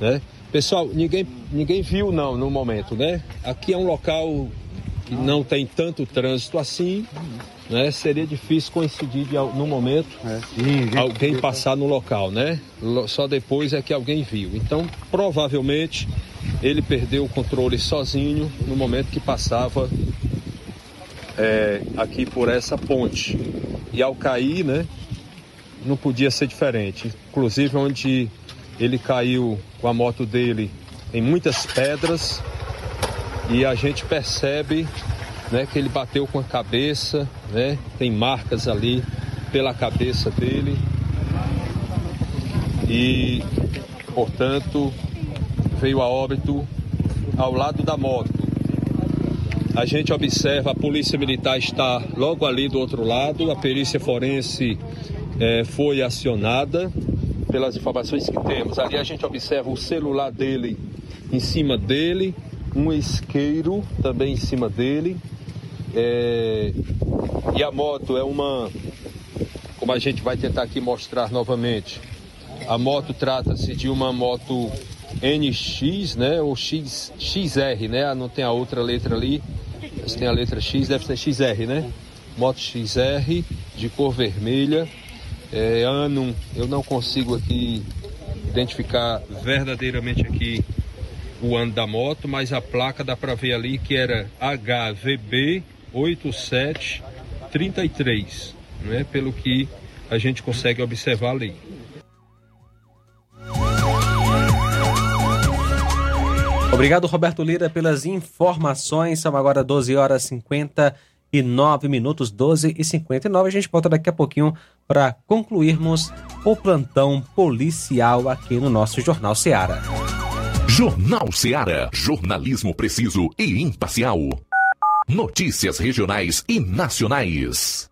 né? Pessoal, ninguém, ninguém viu não no momento, né? Aqui é um local que não tem tanto trânsito assim, né? Seria difícil coincidir de, no momento é. alguém passar no local, né? Só depois é que alguém viu. Então, provavelmente ele perdeu o controle sozinho no momento que passava é, aqui por essa ponte. E ao cair, né, não podia ser diferente. Inclusive onde ele caiu com a moto dele em muitas pedras e a gente percebe né, que ele bateu com a cabeça, né, tem marcas ali pela cabeça dele e, portanto, veio a óbito ao lado da moto. A gente observa, a polícia militar está logo ali do outro lado, a perícia forense é, foi acionada pelas informações que temos. Ali a gente observa o celular dele em cima dele, um isqueiro também em cima dele. É, e a moto é uma, como a gente vai tentar aqui mostrar novamente, a moto trata-se de uma moto NX, né, ou X, XR, né, não tem a outra letra ali, mas tem a letra X, deve ser XR, né? Moto XR de cor vermelha. É, ano, eu não consigo aqui identificar verdadeiramente aqui o ano da moto, mas a placa dá para ver ali que era HVB 8733, né? Pelo que a gente consegue observar ali. Obrigado, Roberto Lira, pelas informações. São agora 12 horas e e 9 minutos, 12 e 59. A gente volta daqui a pouquinho para concluirmos o plantão policial aqui no nosso Jornal Seara. Jornal Seara. Jornalismo preciso e imparcial. Notícias regionais e nacionais.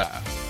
Canada.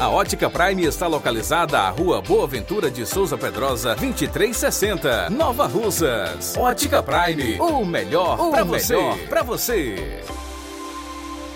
A Ótica Prime está localizada à Rua Boa Ventura de Souza Pedrosa, 2360, Nova Russas. Ótica Prime, o melhor para você. Pra você.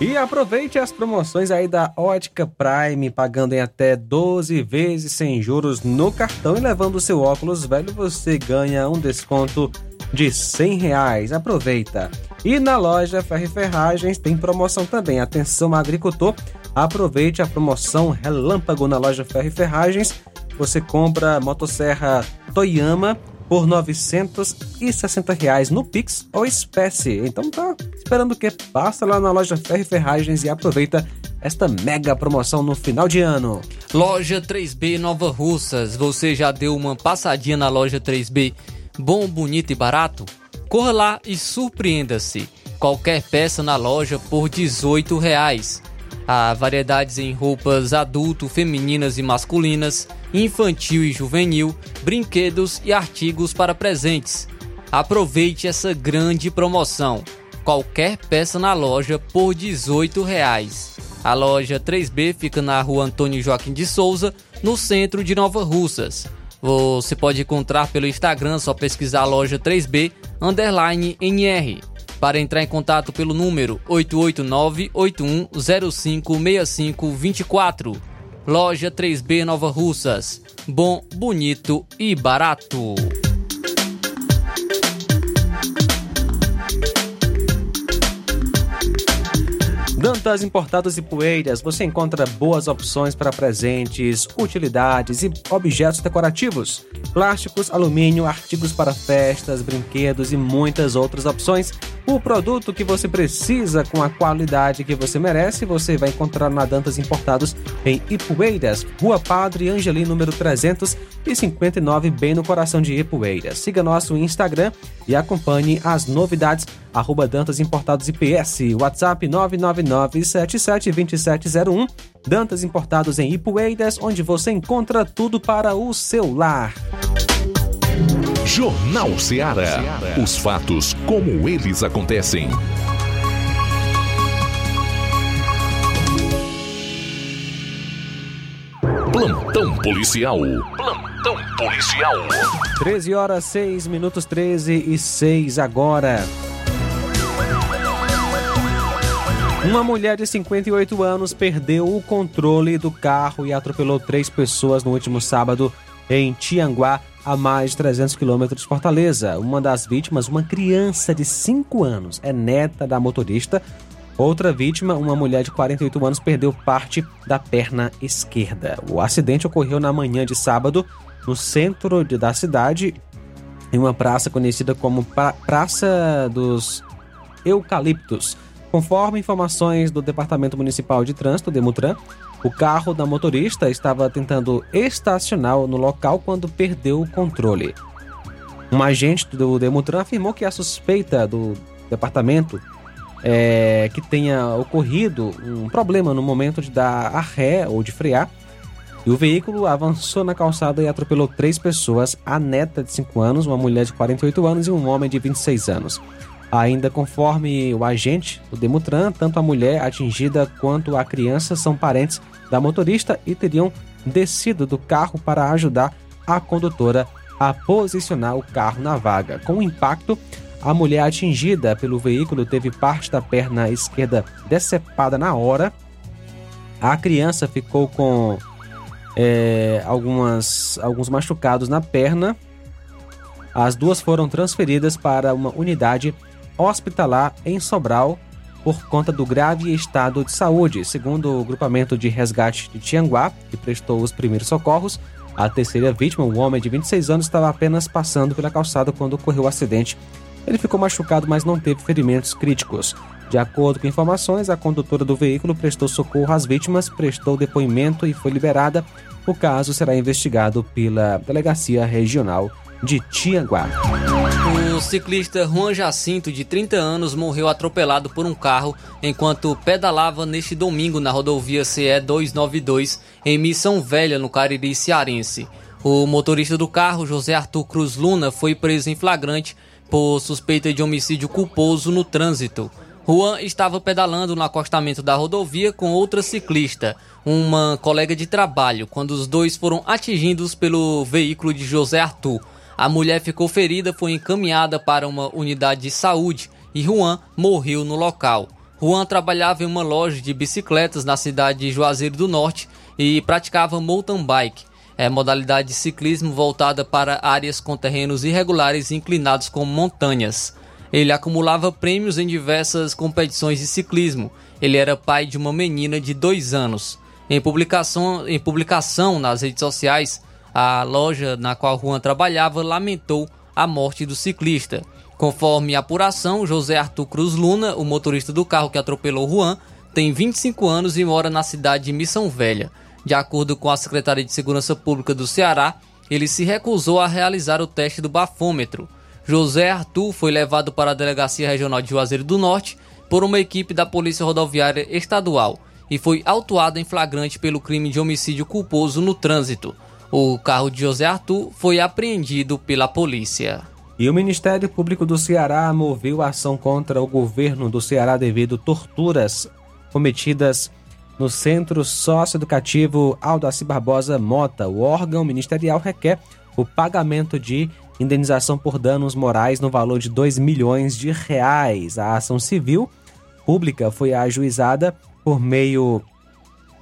E aproveite as promoções aí da Ótica Prime, pagando em até 12 vezes sem juros no cartão e levando o seu óculos velho, você ganha um desconto de 100 reais. Aproveita! E na loja Ferro e Ferragens tem promoção também. Atenção agricultor, aproveite a promoção Relâmpago na loja Ferro e Ferragens. Você compra motosserra Toyama por 960 reais no Pix ou espécie. Então tá esperando o que? Passa lá na loja Ferro e Ferragens e aproveita esta mega promoção no final de ano. Loja 3B Nova Russas, você já deu uma passadinha na loja 3B? Bom, bonito e barato? Corra lá e surpreenda-se. Qualquer peça na loja por 18 reais. Há variedades em roupas adulto, femininas e masculinas, infantil e juvenil, brinquedos e artigos para presentes. Aproveite essa grande promoção. Qualquer peça na loja por 18 reais. A loja 3B fica na rua Antônio Joaquim de Souza, no centro de Nova Russas. Você pode encontrar pelo Instagram, só pesquisar loja 3B underline NR. Para entrar em contato pelo número 889-8105-6524. Loja 3B Nova Russas. Bom, bonito e barato. Dantas Importados e Poeiras, você encontra boas opções para presentes, utilidades e objetos decorativos, plásticos, alumínio, artigos para festas, brinquedos e muitas outras opções. O produto que você precisa com a qualidade que você merece, você vai encontrar na Dantas Importados em Ipueiras, Rua Padre Angeli, número 359, bem no coração de Ipueiras. Siga nosso Instagram e acompanhe as novidades arroba Dantas Importados IPS, WhatsApp 999772701, Dantas Importados em Ipueiras, onde você encontra tudo para o seu lar. Jornal Ceará. Os fatos como eles acontecem. Plantão policial. Plantão policial. 13 horas 6 minutos 13 e 6 agora. Uma mulher de 58 anos perdeu o controle do carro e atropelou três pessoas no último sábado em Tianguá, a mais de 300 quilômetros de Fortaleza. Uma das vítimas, uma criança de 5 anos, é neta da motorista. Outra vítima, uma mulher de 48 anos, perdeu parte da perna esquerda. O acidente ocorreu na manhã de sábado, no centro da cidade, em uma praça conhecida como pra Praça dos Eucaliptos. Conforme informações do Departamento Municipal de Trânsito, Demutran, o carro da motorista estava tentando estacionar no local quando perdeu o controle. Um agente do Demutran afirmou que a suspeita do departamento é que tenha ocorrido um problema no momento de dar a ré ou de frear e o veículo avançou na calçada e atropelou três pessoas: a neta de 5 anos, uma mulher de 48 anos e um homem de 26 anos. Ainda conforme o agente do Demutran, tanto a mulher atingida quanto a criança são parentes da motorista e teriam descido do carro para ajudar a condutora a posicionar o carro na vaga. Com o impacto, a mulher atingida pelo veículo teve parte da perna esquerda decepada na hora. A criança ficou com é, algumas, alguns machucados na perna. As duas foram transferidas para uma unidade hospitalar em Sobral por conta do grave estado de saúde. Segundo o grupamento de resgate de Tianguá, que prestou os primeiros socorros, a terceira vítima, um homem de 26 anos, estava apenas passando pela calçada quando ocorreu o acidente. Ele ficou machucado, mas não teve ferimentos críticos. De acordo com informações, a condutora do veículo prestou socorro às vítimas, prestou depoimento e foi liberada. O caso será investigado pela Delegacia Regional de Tianguá. O ciclista Juan Jacinto, de 30 anos, morreu atropelado por um carro enquanto pedalava neste domingo na rodovia CE 292 em Missão Velha, no Cariri Cearense. O motorista do carro, José Arthur Cruz Luna, foi preso em flagrante por suspeita de homicídio culposo no trânsito. Juan estava pedalando no acostamento da rodovia com outra ciclista, uma colega de trabalho, quando os dois foram atingidos pelo veículo de José Arthur. A mulher ficou ferida, foi encaminhada para uma unidade de saúde e Juan morreu no local. Juan trabalhava em uma loja de bicicletas na cidade de Juazeiro do Norte e praticava mountain bike, é modalidade de ciclismo voltada para áreas com terrenos irregulares inclinados como montanhas. Ele acumulava prêmios em diversas competições de ciclismo. Ele era pai de uma menina de dois anos. Em publicação, em publicação nas redes sociais, a loja na qual Juan trabalhava lamentou a morte do ciclista. Conforme a apuração, José Arthur Cruz Luna, o motorista do carro que atropelou Juan, tem 25 anos e mora na cidade de Missão Velha. De acordo com a Secretaria de Segurança Pública do Ceará, ele se recusou a realizar o teste do bafômetro. José Arthur foi levado para a Delegacia Regional de Juazeiro do Norte por uma equipe da Polícia Rodoviária Estadual e foi autuado em flagrante pelo crime de homicídio culposo no trânsito. O carro de José Arthur foi apreendido pela polícia. E o Ministério Público do Ceará moveu ação contra o governo do Ceará devido torturas cometidas no Centro Socioeducativo Aldaci Barbosa Mota. O órgão ministerial requer o pagamento de indenização por danos morais no valor de 2 milhões de reais. A ação civil pública foi ajuizada por meio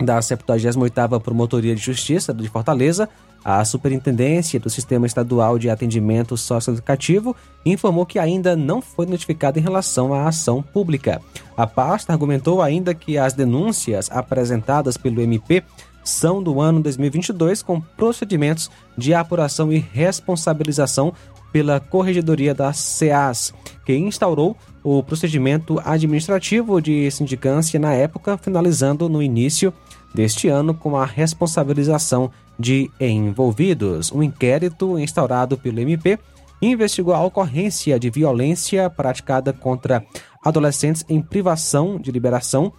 da 78ª Promotoria de Justiça de Fortaleza, a Superintendência do Sistema Estadual de Atendimento Socioeducativo informou que ainda não foi notificada em relação à ação pública. A pasta argumentou ainda que as denúncias apresentadas pelo MP são do ano 2022 com procedimentos de apuração e responsabilização pela Corregedoria da CEAS, que instaurou o procedimento administrativo de sindicância na época, finalizando no início deste ano com a responsabilização de envolvidos. Um inquérito instaurado pelo MP investigou a ocorrência de violência praticada contra adolescentes em privação de liberação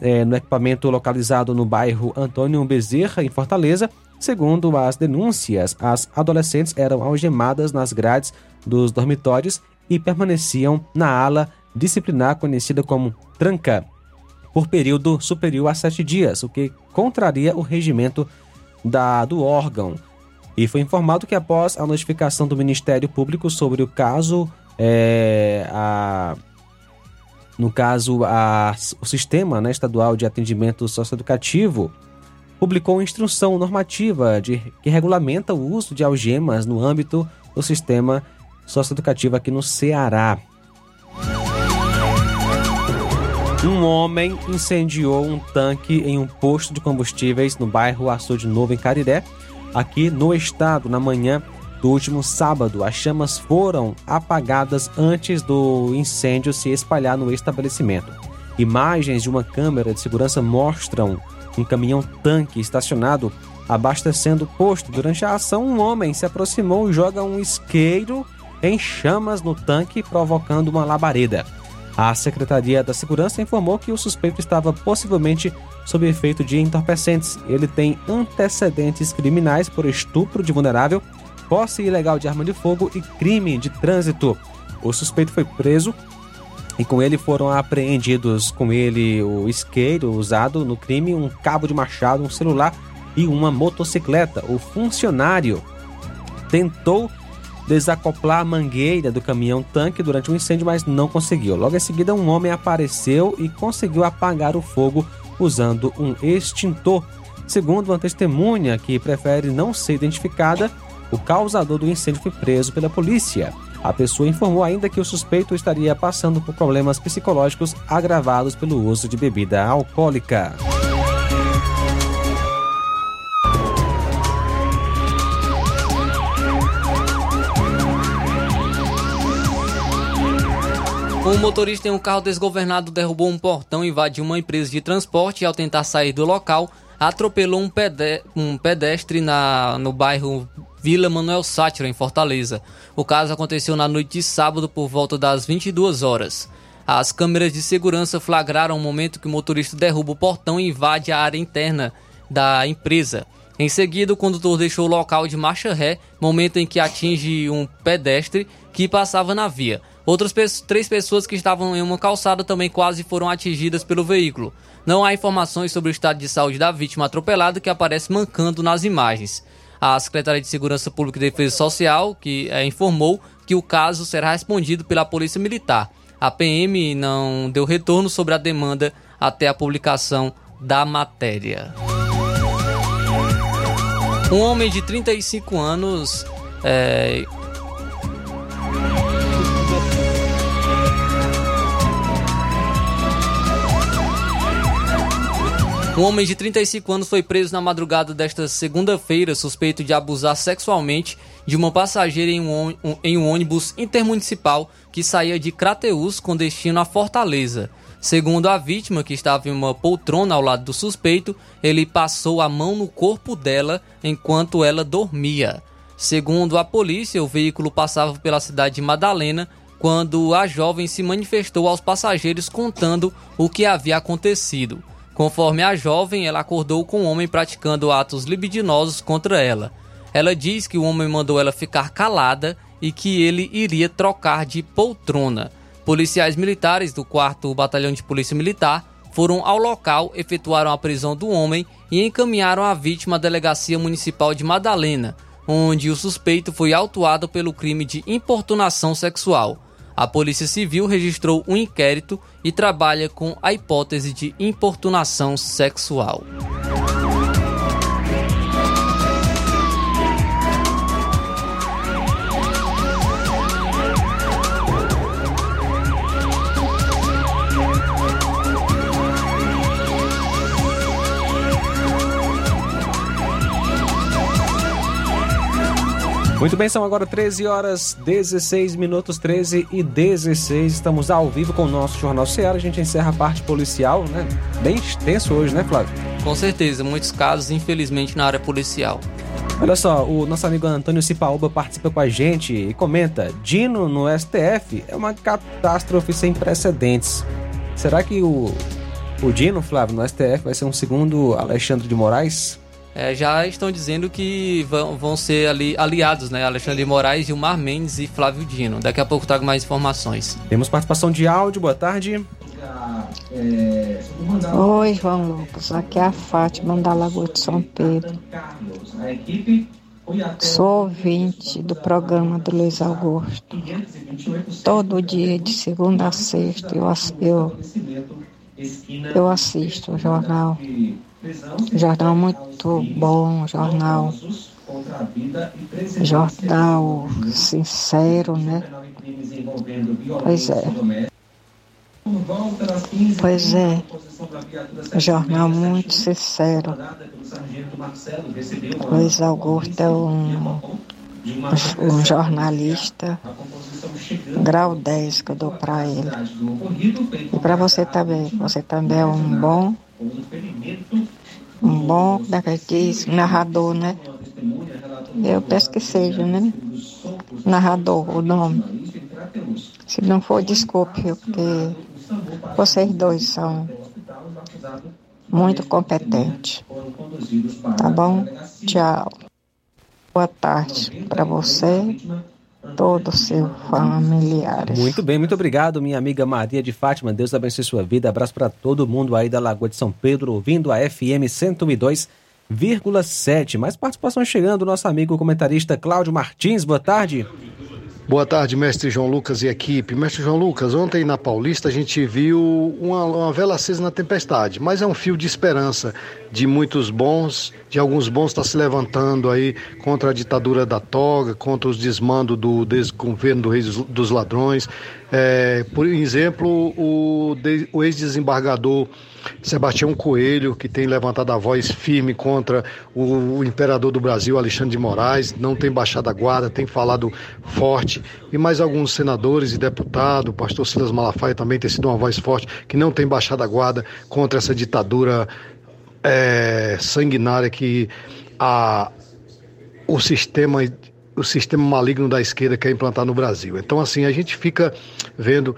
eh, no equipamento localizado no bairro Antônio Bezerra, em Fortaleza. Segundo as denúncias, as adolescentes eram algemadas nas grades dos dormitórios e permaneciam na ala disciplinar conhecida como tranca por período superior a sete dias, o que contraria o regimento da, do órgão. E foi informado que após a notificação do Ministério Público sobre o caso, é, a, no caso, a, o Sistema né, Estadual de Atendimento Socioeducativo publicou instrução normativa de, que regulamenta o uso de algemas no âmbito do sistema socioeducativo aqui no Ceará. Um homem incendiou um tanque em um posto de combustíveis no bairro Açude Novo, em Cariré, aqui no estado, na manhã do último sábado. As chamas foram apagadas antes do incêndio se espalhar no estabelecimento. Imagens de uma câmera de segurança mostram um caminhão-tanque estacionado abastecendo o posto. Durante a ação, um homem se aproximou e joga um isqueiro em chamas no tanque, provocando uma labareda. A Secretaria da Segurança informou que o suspeito estava possivelmente sob efeito de entorpecentes. Ele tem antecedentes criminais por estupro de vulnerável, posse ilegal de arma de fogo e crime de trânsito. O suspeito foi preso e com ele foram apreendidos com ele o isqueiro usado no crime, um cabo de machado, um celular e uma motocicleta. O funcionário tentou desacoplar a mangueira do caminhão-tanque durante um incêndio, mas não conseguiu. Logo em seguida, um homem apareceu e conseguiu apagar o fogo usando um extintor. Segundo uma testemunha que prefere não ser identificada, o causador do incêndio foi preso pela polícia. A pessoa informou ainda que o suspeito estaria passando por problemas psicológicos agravados pelo uso de bebida alcoólica. Um motorista em um carro desgovernado derrubou um portão, invadiu uma empresa de transporte e, ao tentar sair do local, atropelou um, pedestre, um pedestre na, no bairro Vila Manuel Sátiro, em Fortaleza. O caso aconteceu na noite de sábado por volta das 22 horas. As câmeras de segurança flagraram o momento que o motorista derruba o portão e invade a área interna da empresa. Em seguida, o condutor deixou o local de marcha ré, momento em que atinge um pedestre que passava na via. Outras três pessoas que estavam em uma calçada também quase foram atingidas pelo veículo. Não há informações sobre o estado de saúde da vítima atropelada que aparece mancando nas imagens. A Secretaria de Segurança Pública e Defesa Social que é, informou que o caso será respondido pela Polícia Militar. A PM não deu retorno sobre a demanda até a publicação da matéria. Um homem de 35 anos é, Um homem de 35 anos foi preso na madrugada desta segunda-feira, suspeito de abusar sexualmente de uma passageira em um, em um ônibus intermunicipal que saía de Crateús com destino a Fortaleza. Segundo a vítima, que estava em uma poltrona ao lado do suspeito, ele passou a mão no corpo dela enquanto ela dormia. Segundo a polícia, o veículo passava pela cidade de Madalena quando a jovem se manifestou aos passageiros contando o que havia acontecido. Conforme a jovem, ela acordou com o homem praticando atos libidinosos contra ela. Ela diz que o homem mandou ela ficar calada e que ele iria trocar de poltrona. Policiais militares do 4 Batalhão de Polícia Militar foram ao local, efetuaram a prisão do homem e encaminharam a vítima à Delegacia Municipal de Madalena, onde o suspeito foi autuado pelo crime de importunação sexual. A Polícia Civil registrou um inquérito e trabalha com a hipótese de importunação sexual. Muito bem, são agora 13 horas 16 minutos, 13 e 16. Estamos ao vivo com o nosso Jornal Ceará. A gente encerra a parte policial, né? Bem extenso hoje, né, Flávio? Com certeza, muitos casos, infelizmente, na área policial. Olha só, o nosso amigo Antônio Cipaúba participa com a gente e comenta: Dino no STF é uma catástrofe sem precedentes. Será que o, o Dino, Flávio, no STF vai ser um segundo Alexandre de Moraes? É, já estão dizendo que vão, vão ser ali aliados, né? Alexandre Moraes, Gilmar Mendes e Flávio Dino. Daqui a pouco trago mais informações. Temos participação de áudio, boa tarde. Oi, João Lucas. Aqui é a Fátima da Lagoa de São Pedro. Sou ouvinte do programa do Luiz Augusto. Todo dia, de segunda a sexta, eu, eu, eu assisto o jornal. Jornal muito bom, jornal. Jornal sincero, né? Pois é. Pois é. Jornal muito sincero. Luiz Augusto é um, um jornalista grau 10 que eu dou para ele. E para você também. Você também é um bom um bom, diz, narrador, né? Eu peço que seja, né? Narrador, o nome. Se não for, desculpe, porque vocês dois são muito competentes. Tá bom? Tchau. Boa tarde para você todos os seus familiares. Muito bem, muito obrigado, minha amiga Maria de Fátima. Deus abençoe sua vida. Abraço para todo mundo aí da Lagoa de São Pedro, ouvindo a FM 102,7. Mais participação chegando, nosso amigo comentarista Cláudio Martins. Boa tarde. Boa tarde, mestre João Lucas e equipe. Mestre João Lucas, ontem na Paulista a gente viu uma, uma, vela acesa na tempestade, mas é um fio de esperança de muitos bons, de alguns bons está se levantando aí contra a ditadura da toga, contra os desmandos do desgoverno do Rei dos Ladrões. É, por exemplo, o, o ex-desembargador Sebastião Coelho, que tem levantado a voz firme contra o, o, imperador do Brasil, Alexandre de Moraes, não tem baixado a guarda, tem falado forte, e mais alguns senadores e deputados, o pastor Silas Malafaia também tem sido uma voz forte, que não tem baixado a guarda contra essa ditadura é, sanguinária que a, o sistema o sistema maligno da esquerda quer implantar no Brasil. Então, assim, a gente fica vendo,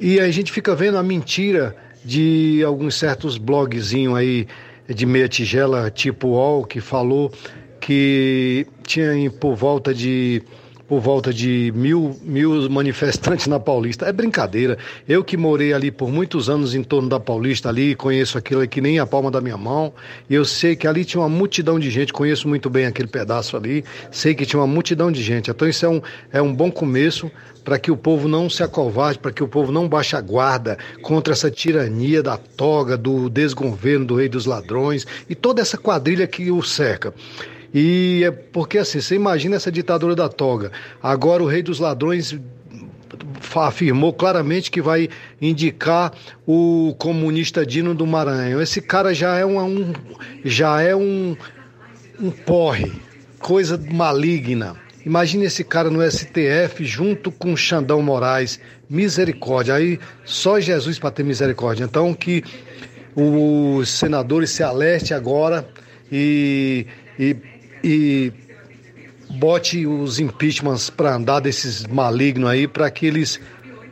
e a gente fica vendo a mentira de alguns certos blogzinhos aí de meia tigela, tipo UOL, que falou que tinha por volta de por volta de mil, mil manifestantes na Paulista. É brincadeira. Eu que morei ali por muitos anos em torno da Paulista ali, conheço aquilo que nem a palma da minha mão, e eu sei que ali tinha uma multidão de gente, conheço muito bem aquele pedaço ali, sei que tinha uma multidão de gente. Então isso é um, é um bom começo para que o povo não se acovarde, para que o povo não baixe a guarda contra essa tirania da toga, do desgoverno do rei dos ladrões e toda essa quadrilha que o cerca. E é porque assim, você imagina essa ditadura da toga. Agora o rei dos ladrões afirmou claramente que vai indicar o comunista Dino do Maranhão. Esse cara já é um, um já é um, um porre, coisa maligna. Imagine esse cara no STF junto com Xandão Moraes. Misericórdia. Aí só Jesus para ter misericórdia. Então que os senadores se alertem agora e, e, e bote os impeachments para andar desses malignos aí, para que eles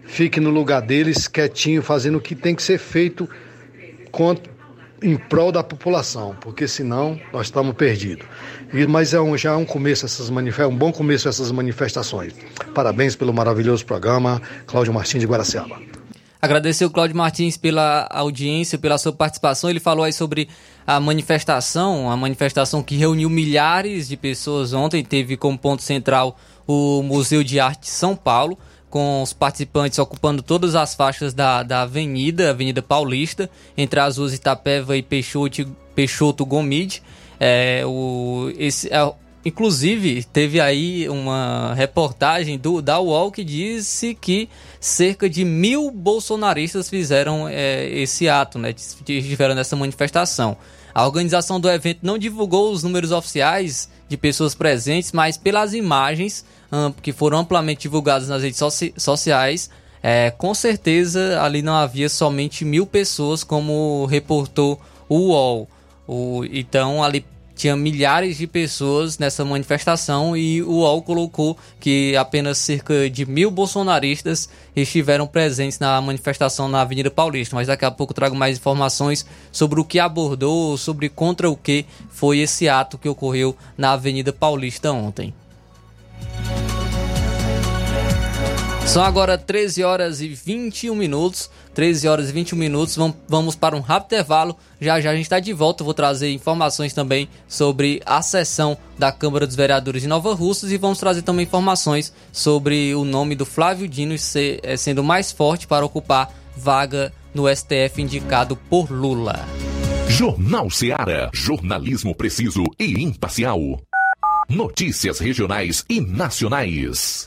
fiquem no lugar deles, quietinho, fazendo o que tem que ser feito contra, em prol da população, porque senão nós estamos perdidos. E, mas é um, já é um começo essas manifestações, um bom começo essas manifestações. Parabéns pelo maravilhoso programa, Cláudio Martins de Guaraciaba. Agradecer o Cláudio Martins pela audiência, pela sua participação. Ele falou aí sobre a manifestação, a manifestação que reuniu milhares de pessoas ontem, teve como ponto central o Museu de Arte de São Paulo com os participantes ocupando todas as faixas da, da avenida, Avenida Paulista, entre as ruas Itapeva e Peixoto, Peixoto Gomide. É, o, esse, inclusive, teve aí uma reportagem do, da UOL que disse que cerca de mil bolsonaristas fizeram é, esse ato, né, estiveram nessa manifestação. A organização do evento não divulgou os números oficiais de pessoas presentes, mas pelas imagens que foram amplamente divulgadas nas redes soci sociais, é, com certeza ali não havia somente mil pessoas, como reportou o UOL. O, então ali tinha milhares de pessoas nessa manifestação e o UOL colocou que apenas cerca de mil bolsonaristas estiveram presentes na manifestação na Avenida Paulista. Mas daqui a pouco trago mais informações sobre o que abordou, sobre contra o que foi esse ato que ocorreu na Avenida Paulista ontem. São agora 13 horas e 21 minutos. 13 horas e 21 minutos. Vamos para um rápido intervalo. Já já a gente está de volta. Vou trazer informações também sobre a sessão da Câmara dos Vereadores de Nova Russas e vamos trazer também informações sobre o nome do Flávio Dino ser, é, sendo mais forte para ocupar vaga no STF indicado por Lula. Jornal Seara. Jornalismo preciso e imparcial. Notícias regionais e nacionais.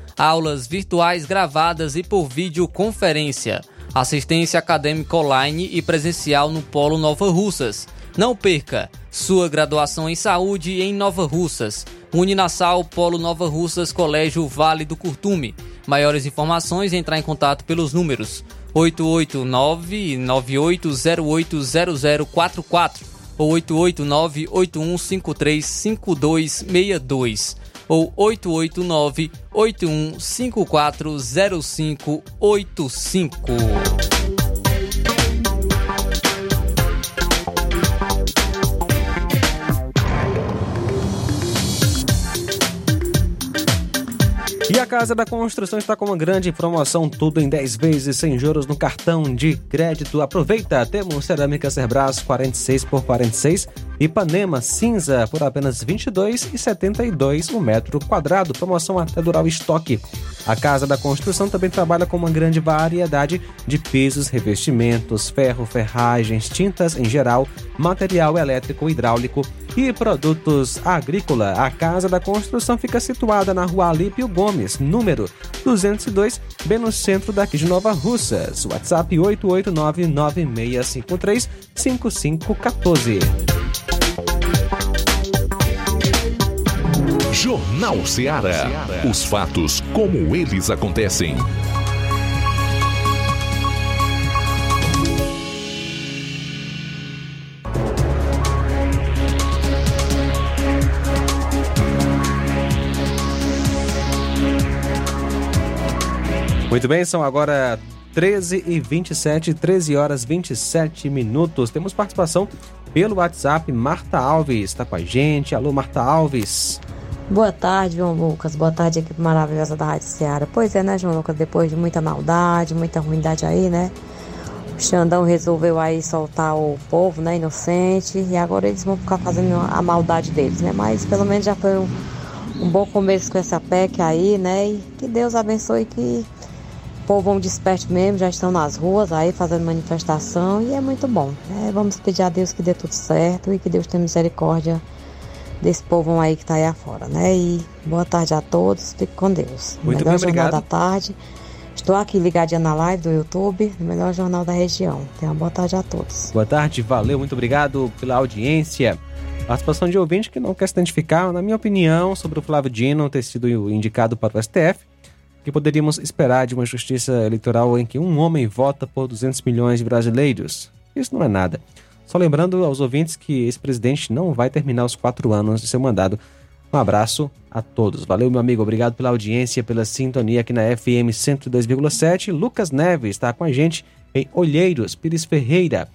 aulas virtuais gravadas e por videoconferência, assistência acadêmica online e presencial no Polo Nova Russas. Não perca sua graduação em saúde em Nova Russas. Uninasal Polo Nova Russas Colégio Vale do Curtume. Maiores informações entrar em contato pelos números 889-9808-0044 ou 889-8153-5262 ou 889-81540585. E a Casa da Construção está com uma grande promoção, tudo em 10 vezes sem juros no cartão de crédito. Aproveita, temos cerâmica Cerbras 46 por 46 e Panema cinza por apenas 22,72 o metro quadrado. Promoção até durar o estoque. A Casa da Construção também trabalha com uma grande variedade de pisos, revestimentos, ferro, ferragens, tintas em geral, material elétrico, hidráulico e produtos agrícola. A Casa da Construção fica situada na rua Alípio Gomes, número 202, bem no centro daqui de Nova Russas. WhatsApp 889-9653-5514. Jornal Ceará. Os fatos como eles acontecem. Muito bem, são agora 13 e 27, 13 horas 27 minutos. Temos participação pelo WhatsApp. Marta Alves está com a gente. Alô, Marta Alves. Boa tarde, João Lucas. Boa tarde, equipe maravilhosa da Rádio Ceará. Pois é, né, João Lucas? Depois de muita maldade, muita ruindade aí, né? O Xandão resolveu aí soltar o povo, né, inocente. E agora eles vão ficar fazendo a maldade deles, né? Mas pelo menos já foi um, um bom começo com essa PEC aí, né? E que Deus abençoe que o povo desperto mesmo, já estão nas ruas aí fazendo manifestação e é muito bom. É, vamos pedir a Deus que dê tudo certo e que Deus tenha misericórdia desse povo aí que está aí afora, né? E boa tarde a todos, fique com Deus. Muito melhor bem, jornal obrigado. da tarde. Estou aqui ligadinha na live do YouTube, o melhor jornal da região. Tenha uma boa tarde a todos. Boa tarde, valeu, muito obrigado pela audiência. Participação de ouvinte que não quer se identificar, na minha opinião, sobre o Flávio Dino ter sido indicado para o STF, que poderíamos esperar de uma justiça eleitoral em que um homem vota por 200 milhões de brasileiros. Isso não é nada. Só lembrando aos ouvintes que esse presidente não vai terminar os quatro anos de seu mandato. Um abraço a todos. Valeu, meu amigo. Obrigado pela audiência, pela sintonia aqui na FM 102,7. Lucas Neves está com a gente em Olheiros, Pires Ferreira.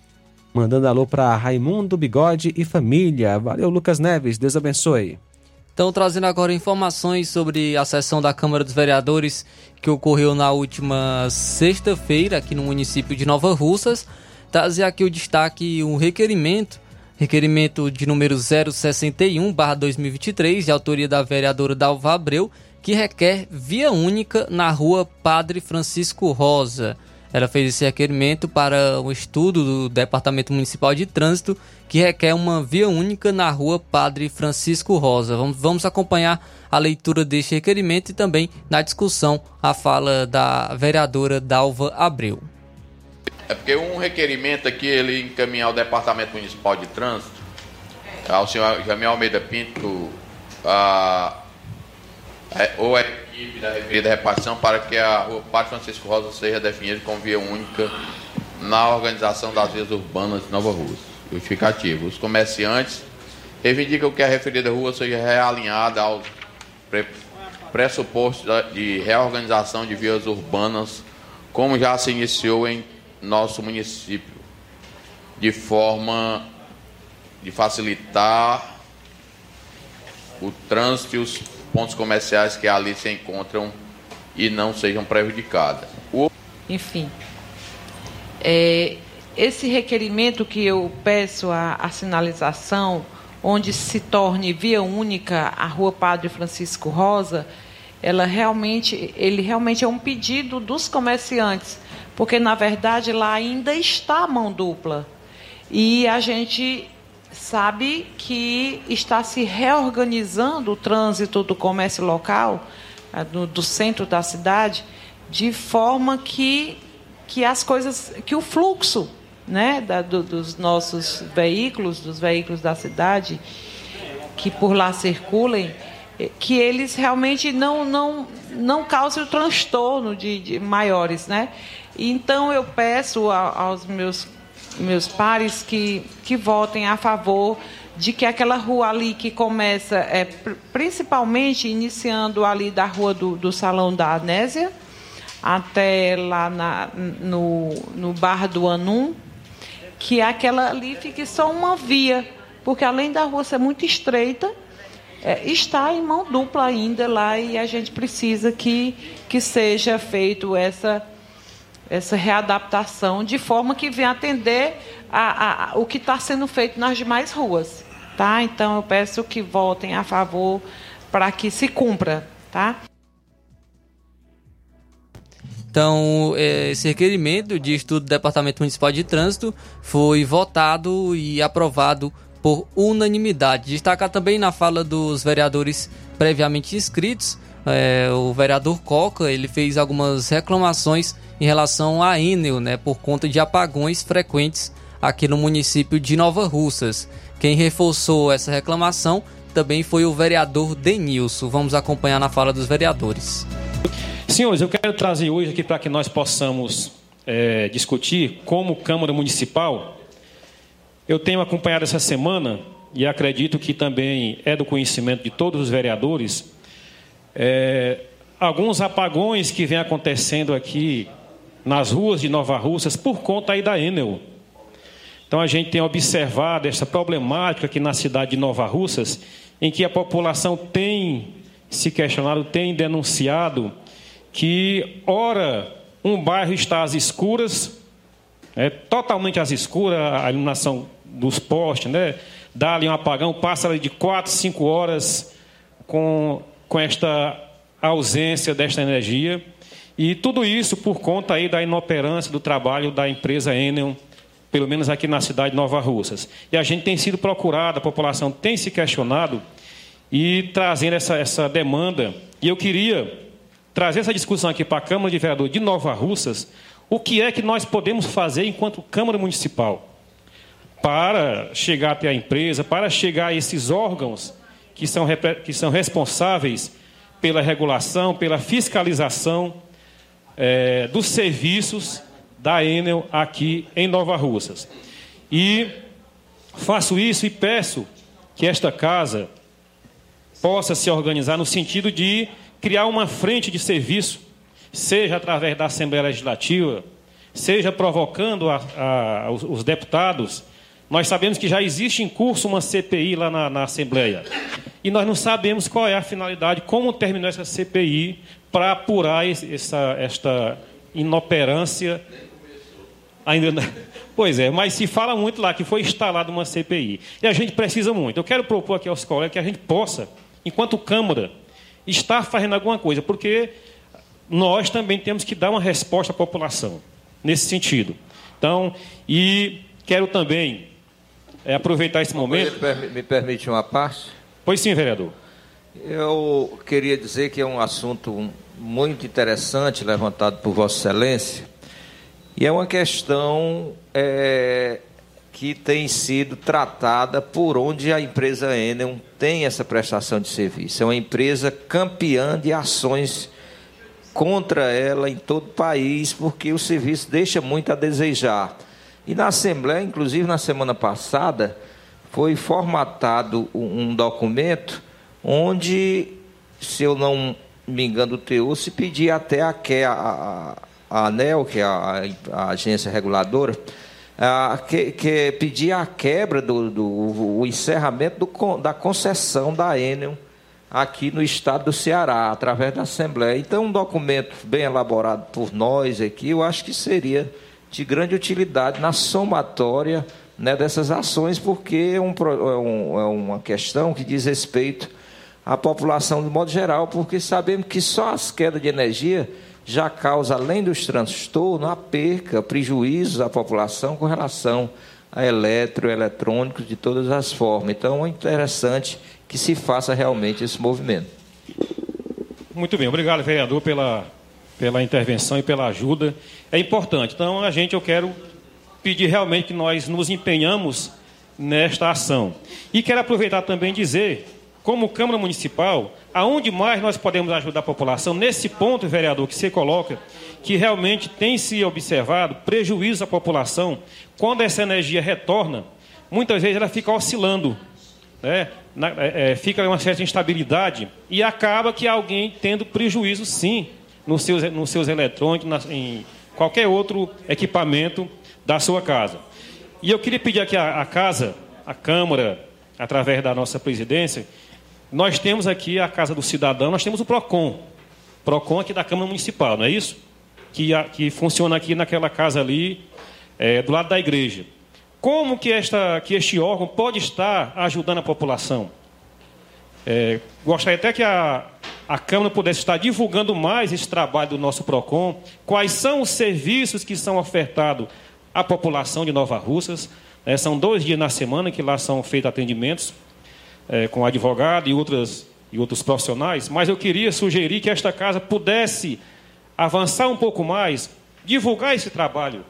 Mandando alô para Raimundo Bigode e família. Valeu, Lucas Neves. Deus abençoe. Então, trazendo agora informações sobre a sessão da Câmara dos Vereadores que ocorreu na última sexta-feira aqui no município de Nova Russas. Trazer aqui o destaque um requerimento, requerimento de número 061/2023, de autoria da vereadora Dalva Abreu, que requer via única na rua Padre Francisco Rosa. Ela fez esse requerimento para um estudo do Departamento Municipal de Trânsito que requer uma via única na rua Padre Francisco Rosa. Vamos, vamos acompanhar a leitura deste requerimento e também na discussão a fala da vereadora Dalva Abreu. É porque um requerimento aqui ele encaminhar ao Departamento Municipal de Trânsito, ao senhor Jamil Almeida Pinto, a, ou a equipe da referida repartição para que a rua Padre Francisco Rosa seja definida como via única na organização das vias urbanas de Nova Rússia. Justificativo. Os comerciantes reivindicam que a referida rua seja realinhada aos pre- pressupostos de reorganização de vias urbanas, como já se iniciou em nosso município, de forma de facilitar o trânsito e os pontos comerciais que ali se encontram e não sejam prejudicadas. O... Enfim, é, esse requerimento que eu peço a, a sinalização, onde se torne via única a Rua Padre Francisco Rosa, ela realmente, ele realmente é um pedido dos comerciantes, porque na verdade lá ainda está a mão dupla. E a gente sabe que está se reorganizando o trânsito do comércio local, eh, do, do centro da cidade, de forma que, que as coisas, que o fluxo né, da, do, dos nossos veículos, dos veículos da cidade, que por lá circulem, eh, que eles realmente não, não, não causem o transtorno de, de maiores. Né? Então eu peço a, aos meus meus pares que, que votem a favor de que aquela rua ali que começa, é, principalmente iniciando ali da rua do, do Salão da Anésia, até lá na, no, no Bar do Anum, que aquela ali fique só uma via, porque além da rua ser muito estreita, é, está em mão dupla ainda lá e a gente precisa que, que seja feito essa essa readaptação de forma que venha atender a, a, o que está sendo feito nas demais ruas. Tá? Então eu peço que votem a favor para que se cumpra. Tá? Então, é, esse requerimento de estudo do Departamento Municipal de Trânsito foi votado e aprovado por unanimidade. Destacar também na fala dos vereadores previamente inscritos, é, o vereador Coca ele fez algumas reclamações em relação à Enel, né, por conta de apagões frequentes aqui no município de Nova Russas. Quem reforçou essa reclamação também foi o vereador Denilson. Vamos acompanhar na fala dos vereadores. Senhores, eu quero trazer hoje aqui para que nós possamos é, discutir como Câmara Municipal. Eu tenho acompanhado essa semana e acredito que também é do conhecimento de todos os vereadores é, alguns apagões que vem acontecendo aqui nas ruas de Nova Russas por conta aí da Enel. Então a gente tem observado essa problemática aqui na cidade de Nova Russas, em que a população tem se questionado, tem denunciado que, ora, um bairro está às escuras, é, totalmente às escuras, a iluminação dos postes, né? dá ali um apagão, passa ali de 4, 5 horas com, com esta ausência desta energia. E tudo isso por conta aí da inoperância do trabalho da empresa Enel, pelo menos aqui na cidade de Nova Russas. E a gente tem sido procurado, a população tem se questionado e trazendo essa, essa demanda. E eu queria trazer essa discussão aqui para a Câmara de Vereadores de Nova Russas, o que é que nós podemos fazer enquanto Câmara Municipal para chegar até a empresa, para chegar a esses órgãos que são, que são responsáveis pela regulação, pela fiscalização é, dos serviços da Enel aqui em Nova Russas. E faço isso e peço que esta casa possa se organizar no sentido de criar uma frente de serviço, seja através da Assembleia Legislativa, seja provocando a, a, os, os, deputados. Nós sabemos que já existe em curso uma CPI lá na, na Assembleia. E nós não sabemos qual é a finalidade, como terminou essa CPI, para apurar essa, esta inoperância. Ainda não... Pois é, mas se fala muito lá que foi instalada uma CPI. E a gente precisa muito. Eu quero propor aqui aos colegas que a gente possa, enquanto Câmara, estar fazendo alguma coisa, porque nós também temos que dar uma resposta à população nesse sentido. Então, e quero também é, aproveitar esse momento. Me permite uma parte? Pois sim, vereador. Eu queria dizer que é um assunto muito interessante levantado por Vossa Excelência, e é uma questão é, que tem sido tratada por onde a empresa Enel tem essa prestação de serviço. É uma empresa campeã de ações contra ela em todo o país, porque o serviço deixa muito a desejar. E na Assembleia, inclusive na semana passada, foi formatado um documento onde, se eu não me engano, o teor se pedia até a, a, a ANEL, que é a, a agência reguladora, a, que, que pedia a quebra do, do o encerramento do, da concessão da Enel aqui no estado do Ceará, através da Assembleia. Então, um documento bem elaborado por nós aqui, eu acho que seria de grande utilidade na somatória né, dessas ações, porque é, é, um, é uma questão que diz respeito à população de modo geral, porque sabemos que só as quedas de energia já causa, além dos transtornos, a perca, prejuízos à população com relação a eletro, eletrônicos de todas as formas. Então é interessante que se faça realmente esse movimento. Muito bem, obrigado, vereador, pela, pela intervenção e pela ajuda. É importante. Então, a gente, eu quero pedir realmente que nós nos empenhamos nesta ação. E quero aproveitar também dizer, como Câmara Municipal, aonde mais nós podemos ajudar a população, nesse ponto, vereador, que você coloca, que realmente tem se observado prejuízo à população, quando essa energia retorna, muitas vezes ela fica oscilando, né? Na, é, é fica uma certa instabilidade e acaba que alguém tendo prejuízo, sim, nos seus, nos seus eletrônicos, na, em qualquer outro equipamento da sua casa. E eu queria pedir aqui à, casa, à Câmara, através da nossa presidência, nós temos aqui a Casa do Cidadão, nós temos o PROCON. PROCON aqui da Câmara Municipal, não é isso? Que, que funciona aqui naquela casa ali, é, do lado da igreja. Como que, esta, que este órgão pode estar ajudando a população? É, gostaria até que a, a Câmara pudesse estar divulgando mais esse trabalho do nosso PROCON, quais são os serviços que são ofertados à população de Nova Russas. É, são dois dias na semana que lá são feitos atendimentos é, com advogado e, outras, e outros profissionais, mas eu queria sugerir que esta casa pudesse avançar um pouco mais, divulgar esse trabalho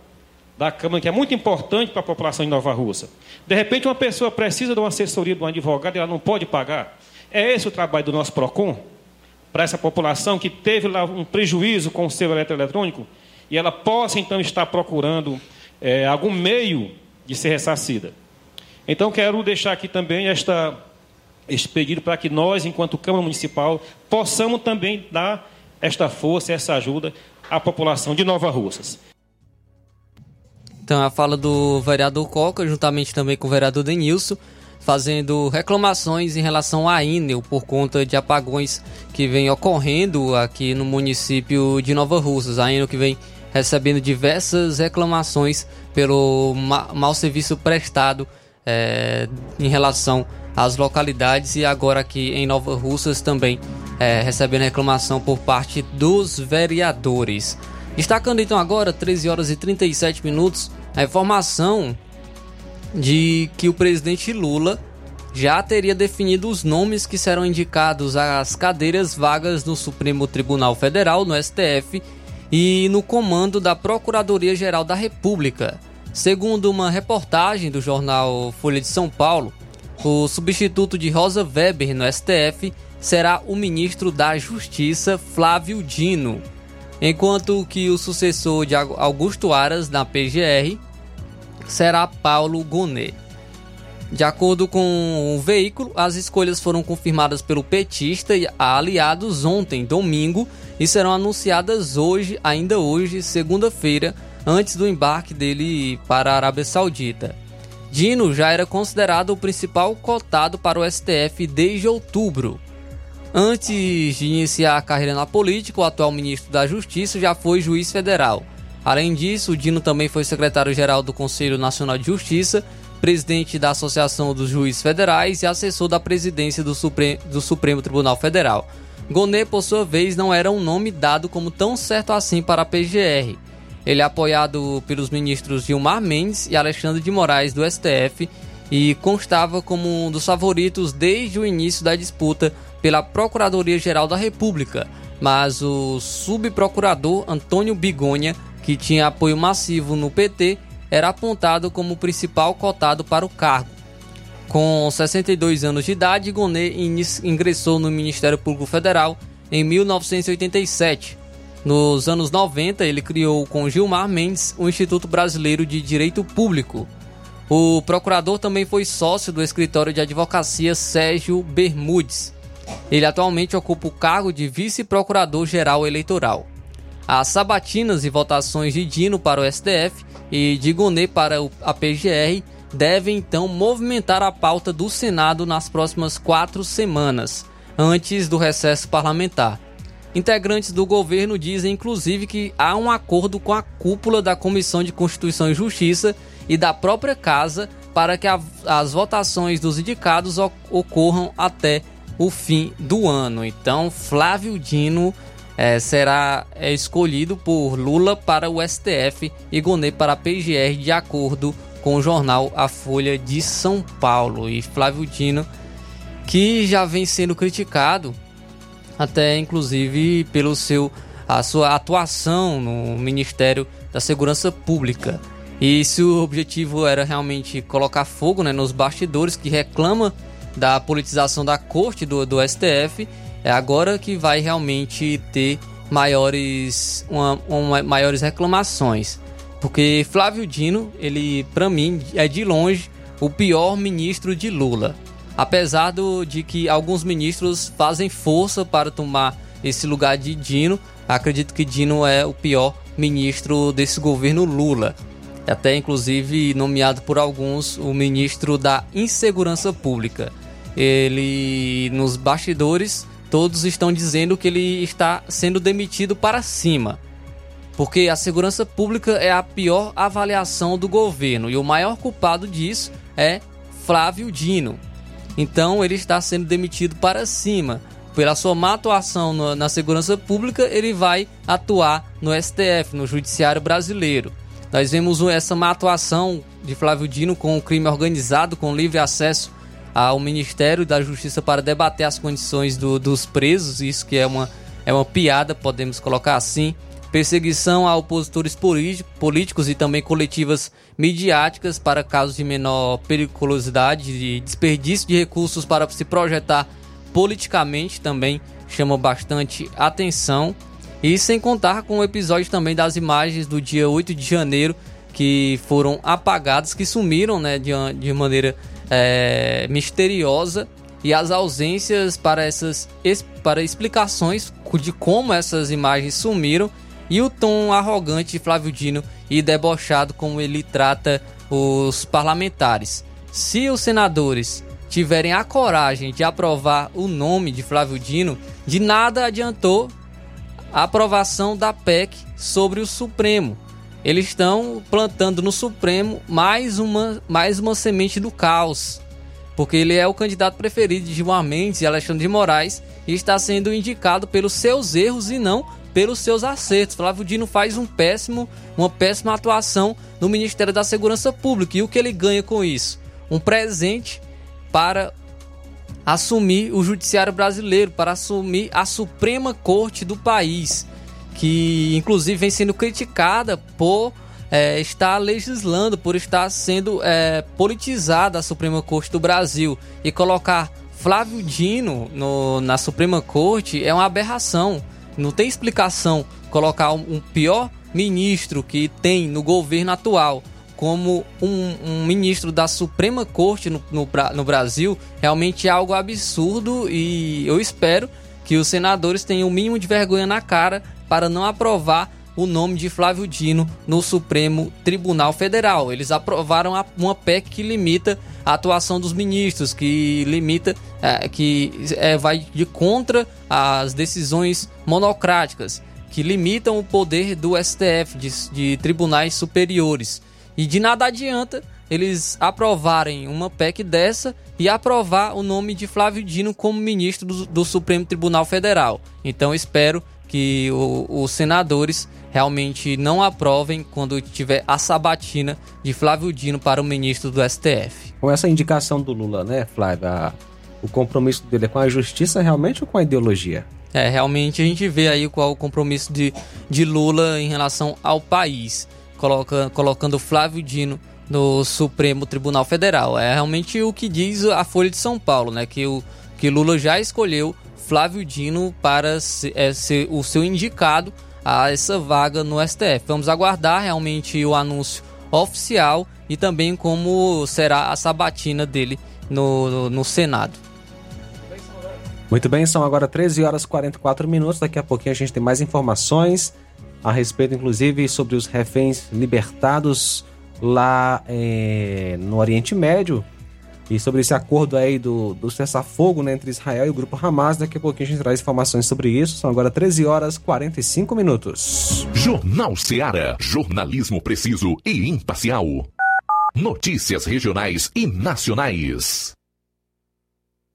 da Câmara, que é muito importante para a população de Nova Russa. De repente, uma pessoa precisa de uma assessoria de um advogado e ela não pode pagar. É esse o trabalho do nosso PROCON? Para essa população que teve lá um prejuízo com o seu eletroeletrônico e ela possa, então, estar procurando é, algum meio de ser ressarcida. Então, quero deixar aqui também esta este pedido para que nós, enquanto Câmara Municipal, possamos também dar esta força, essa ajuda à população de Nova Russas. Então, a fala do vereador Coca, juntamente também com o vereador Denilson, fazendo reclamações em relação à Inel por conta de apagões que vem ocorrendo aqui no município de Nova Russas. A Inel que vem recebendo diversas reclamações pelo ma mau serviço prestado é, em relação às localidades e agora aqui em Nova Russas também é, recebendo reclamação por parte dos vereadores. Destacando então agora, 13 horas e 37 minutos, a informação de que o presidente Lula já teria definido os nomes que serão indicados às cadeiras vagas no Supremo Tribunal Federal, no STF, e no comando da Procuradoria-Geral da República. Segundo uma reportagem do jornal Folha de São Paulo, o substituto de Rosa Weber no STF será o ministro da Justiça Flávio Dino enquanto que o sucessor de Augusto Aras na PGR será Paulo Gonet. De acordo com o veículo, as escolhas foram confirmadas pelo petista e aliados ontem, domingo, e serão anunciadas hoje, ainda hoje, segunda-feira, antes do embarque dele para a Arábia Saudita. Dino já era considerado o principal cotado para o STF desde outubro. Antes de iniciar a carreira na política, o atual ministro da Justiça já foi juiz federal. Além disso, o Dino também foi secretário-geral do Conselho Nacional de Justiça, presidente da Associação dos Juízes Federais e assessor da presidência do, Supre do Supremo Tribunal Federal. Gonet, por sua vez, não era um nome dado como tão certo assim para a PGR. Ele é apoiado pelos ministros Gilmar Mendes e Alexandre de Moraes do STF e constava como um dos favoritos desde o início da disputa pela Procuradoria-Geral da República, mas o subprocurador Antônio Bigonha, que tinha apoio massivo no PT, era apontado como o principal cotado para o cargo. Com 62 anos de idade, Gonet ingressou no Ministério Público Federal em 1987. Nos anos 90, ele criou com Gilmar Mendes o Instituto Brasileiro de Direito Público. O procurador também foi sócio do escritório de advocacia Sérgio Bermudes. Ele atualmente ocupa o cargo de vice-procurador-geral eleitoral. As sabatinas e votações de Dino para o STF e de Gonet para a PGR devem então movimentar a pauta do Senado nas próximas quatro semanas. antes do recesso parlamentar. Integrantes do governo dizem, inclusive, que há um acordo com a cúpula da Comissão de Constituição e Justiça e da própria Casa para que a, as votações dos indicados ocorram até o fim do ano. Então, Flávio Dino é, será é, escolhido por Lula para o STF e Gonê para a PGR, de acordo com o jornal A Folha de São Paulo. E Flávio Dino, que já vem sendo criticado até inclusive pelo seu a sua atuação no Ministério da Segurança Pública. E se o objetivo era realmente colocar fogo né, nos bastidores que reclama da politização da corte do, do STF, é agora que vai realmente ter maiores, uma, uma, maiores reclamações. Porque Flávio Dino, ele, para mim, é de longe o pior ministro de Lula apesar do, de que alguns ministros fazem força para tomar esse lugar de Dino, acredito que Dino é o pior ministro desse governo Lula. Até inclusive nomeado por alguns o ministro da Insegurança Pública. Ele, nos bastidores, todos estão dizendo que ele está sendo demitido para cima. Porque a segurança pública é a pior avaliação do governo e o maior culpado disso é Flávio Dino. Então ele está sendo demitido para cima. Pela sua má atuação na segurança pública, ele vai atuar no STF, no Judiciário Brasileiro. Nós vemos essa má atuação de Flávio Dino com o crime organizado, com livre acesso ao Ministério da Justiça para debater as condições do, dos presos, isso que é uma, é uma piada, podemos colocar assim perseguição a opositores políticos e também coletivas midiáticas para casos de menor periculosidade e desperdício de recursos para se projetar politicamente também chama bastante atenção. E sem contar com o episódio também das imagens do dia 8 de janeiro que foram apagadas, que sumiram né, de, de maneira é, misteriosa e as ausências para essas para explicações de como essas imagens sumiram e o tom arrogante de Flávio Dino e debochado como ele trata os parlamentares. Se os senadores tiverem a coragem de aprovar o nome de Flávio Dino, de nada adiantou a aprovação da PEC sobre o Supremo. Eles estão plantando no Supremo mais uma, mais uma semente do caos, porque ele é o candidato preferido de Gilmar Mendes e Alexandre de Moraes e está sendo indicado pelos seus erros e não pelos seus acertos. Flávio Dino faz um péssimo, uma péssima atuação no Ministério da Segurança Pública. E o que ele ganha com isso? Um presente para assumir o judiciário brasileiro, para assumir a Suprema Corte do país, que inclusive vem sendo criticada por é, estar legislando, por estar sendo é, politizada a Suprema Corte do Brasil e colocar Flávio Dino no, na Suprema Corte é uma aberração. Não tem explicação colocar um, pior ministro que tem no governo atual como um, um ministro da Suprema Corte no, no, no, Brasil realmente é algo absurdo e eu espero que os senadores tenham o mínimo de vergonha na cara para não aprovar o nome de Flávio Dino no Supremo Tribunal Federal. Eles aprovaram uma PEC que limita a atuação dos ministros, que limita, é, que é, vai de contra as decisões monocráticas, que limitam o poder do STF, de, de tribunais superiores. E de nada adianta eles aprovarem uma PEC dessa e aprovar o nome de Flávio Dino como ministro do, do Supremo Tribunal Federal. Então espero que o, os senadores realmente não aprovem quando tiver a sabatina de Flávio Dino para o ministro do STF. Com essa indicação do Lula, né, Flávio? A, o compromisso dele é com a justiça realmente ou com a ideologia? É, realmente a gente vê aí qual o compromisso de, de Lula em relação ao país, coloca, colocando Flávio Dino no Supremo Tribunal Federal. É realmente o que diz a Folha de São Paulo, né? Que o que Lula já escolheu Flávio Dino para ser, é, ser o seu indicado a essa vaga no STF. Vamos aguardar realmente o anúncio oficial e também como será a sabatina dele no, no, Senado. Muito bem, são agora 13 horas e 44 minutos. Daqui a pouquinho a gente tem mais informações a respeito, inclusive, sobre os reféns libertados lá é, no Oriente Médio. E sobre esse acordo aí do, do cessar-fogo né, entre Israel e o grupo Hamas, daqui a pouquinho a gente traz informações sobre isso. São agora 13 horas 45 minutos. Jornal Seara. Jornalismo preciso e imparcial. Notícias regionais e nacionais.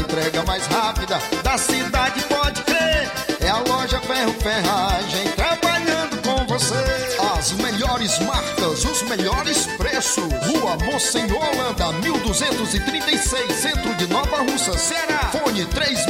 entrega mais rápida da cidade, pode crer. É a loja Ferro Ferragem trabalhando com você. As melhores marcas, os melhores preços. Rua Monsenhor Holanda, 1236, centro de Nova Russa, Ceará. Fone 36720179.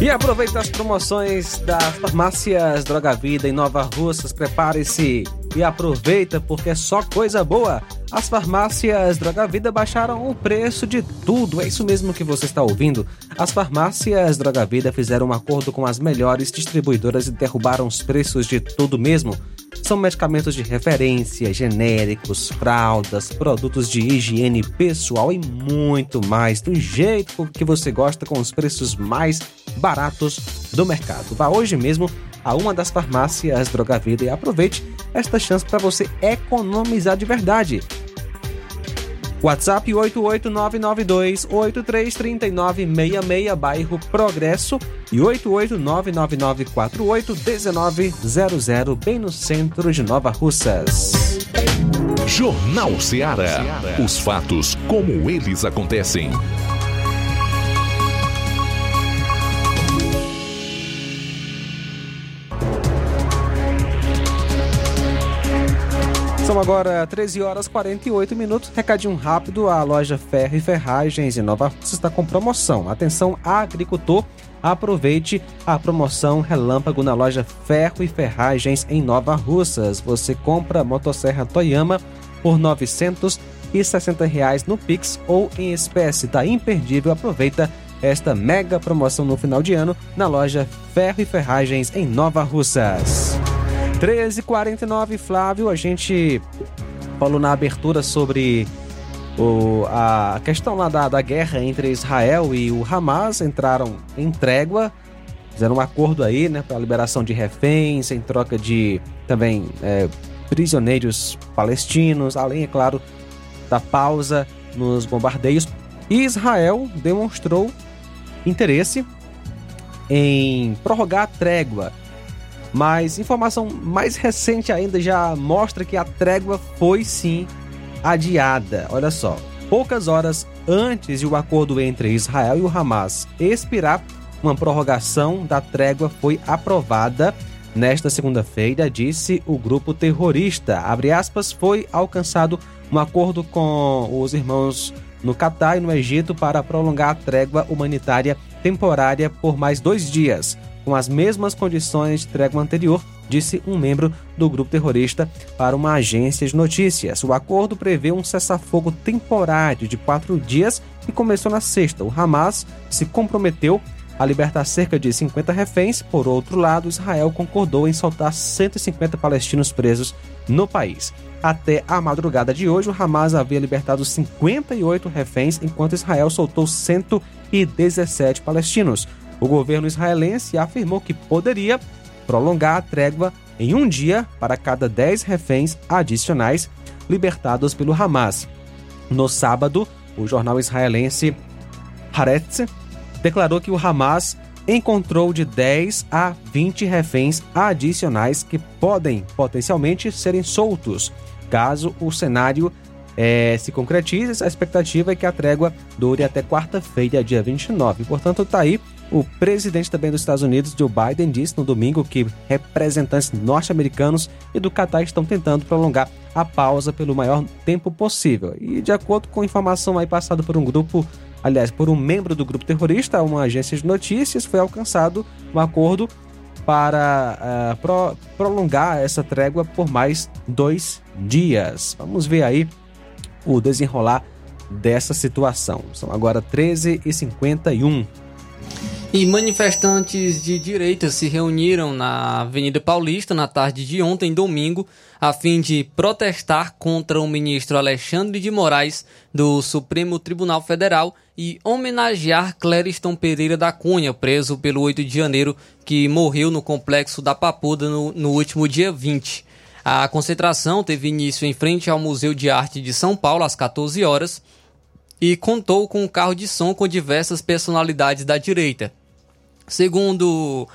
E aproveita as promoções das farmácias Droga Vida em Nova Russas. Prepare-se e aproveita porque é só coisa boa. As farmácias Droga Vida baixaram o preço de tudo. É isso mesmo que você está ouvindo. As farmácias Droga Vida fizeram um acordo com as melhores distribuidoras e derrubaram os preços de tudo mesmo. São medicamentos de referência, genéricos, fraldas, produtos de higiene pessoal e muito mais, do jeito que você gosta, com os preços mais baratos do mercado. Vá hoje mesmo a uma das farmácias Droga Vida e aproveite esta chance para você economizar de verdade. WhatsApp 88992-833966, bairro Progresso e 88999481900, bem no centro de Nova Russas. Jornal Seara. Os fatos como eles acontecem. São agora 13 horas 48 minutos. Recadinho rápido: a loja Ferro e Ferragens em Nova Russa está com promoção. Atenção, agricultor, aproveite a promoção Relâmpago na loja Ferro e Ferragens em Nova Russas. Você compra motosserra Toyama por 960 reais no Pix ou em espécie. Tá imperdível. Aproveita esta mega promoção no final de ano na loja Ferro e Ferragens em Nova Russas. 13h49, Flávio, a gente falou na abertura sobre o, a questão lá da, da guerra entre Israel e o Hamas, entraram em trégua, fizeram um acordo aí, né, para liberação de reféns, em troca de também é, prisioneiros palestinos, além, é claro, da pausa nos bombardeios. E Israel demonstrou interesse em prorrogar a trégua Mas informação mais recente ainda já mostra que a trégua foi sim adiada. Olha só, poucas horas antes de o acordo entre Israel e o Hamas expirar, uma prorrogação da trégua foi aprovada nesta segunda-feira, disse o grupo terrorista. Abre aspas, foi alcançado um acordo com os irmãos no Catar e no Egito para prolongar a trégua humanitária temporária por mais dois dias, com as mesmas condições de trégua anterior, disse um membro do grupo terrorista para uma agência de notícias. O acordo prevê um cessar-fogo temporário de quatro dias e começou na sexta. O Hamas se comprometeu a libertar cerca de 50 reféns. Por outro lado, Israel concordou em soltar 150 palestinos presos no país. Até a madrugada de hoje, o Hamas havia libertado 58 reféns, enquanto Israel soltou 117 palestinos. O governo israelense afirmou que poderia prolongar a trégua em um dia para cada 10 reféns adicionais libertados pelo Hamas. No sábado, o jornal israelense Haaretz declarou que o Hamas encontrou de 10 a 20 reféns adicionais que podem potencialmente serem soltos caso o cenário é, se concretize. A expectativa é que a trégua dure até quarta-feira, dia 29. Portanto, está aí. O presidente também dos Estados Unidos, Joe Biden, disse no domingo que representantes norte-americanos e do Catar estão tentando prolongar a pausa pelo maior tempo possível. E de acordo com informação aí passada por um grupo aliás, por um membro do grupo terrorista, uma agência de notícias, foi alcançado um acordo para uh, pro, prolongar essa trégua por mais dois dias. Vamos ver aí o desenrolar dessa situação. São agora 13h51. E manifestantes de direita se reuniram na Avenida Paulista na tarde de ontem, domingo, a fim de protestar contra o ministro Alexandre de Moraes do Supremo Tribunal Federal e homenagear Clériston Pereira da Cunha, preso pelo 8 de janeiro, que morreu no complexo da Papuda no, no último dia 20. A concentração teve início em frente ao Museu de Arte de São Paulo às 14 horas e contou com um carro de som com diversas personalidades da direita. Segundo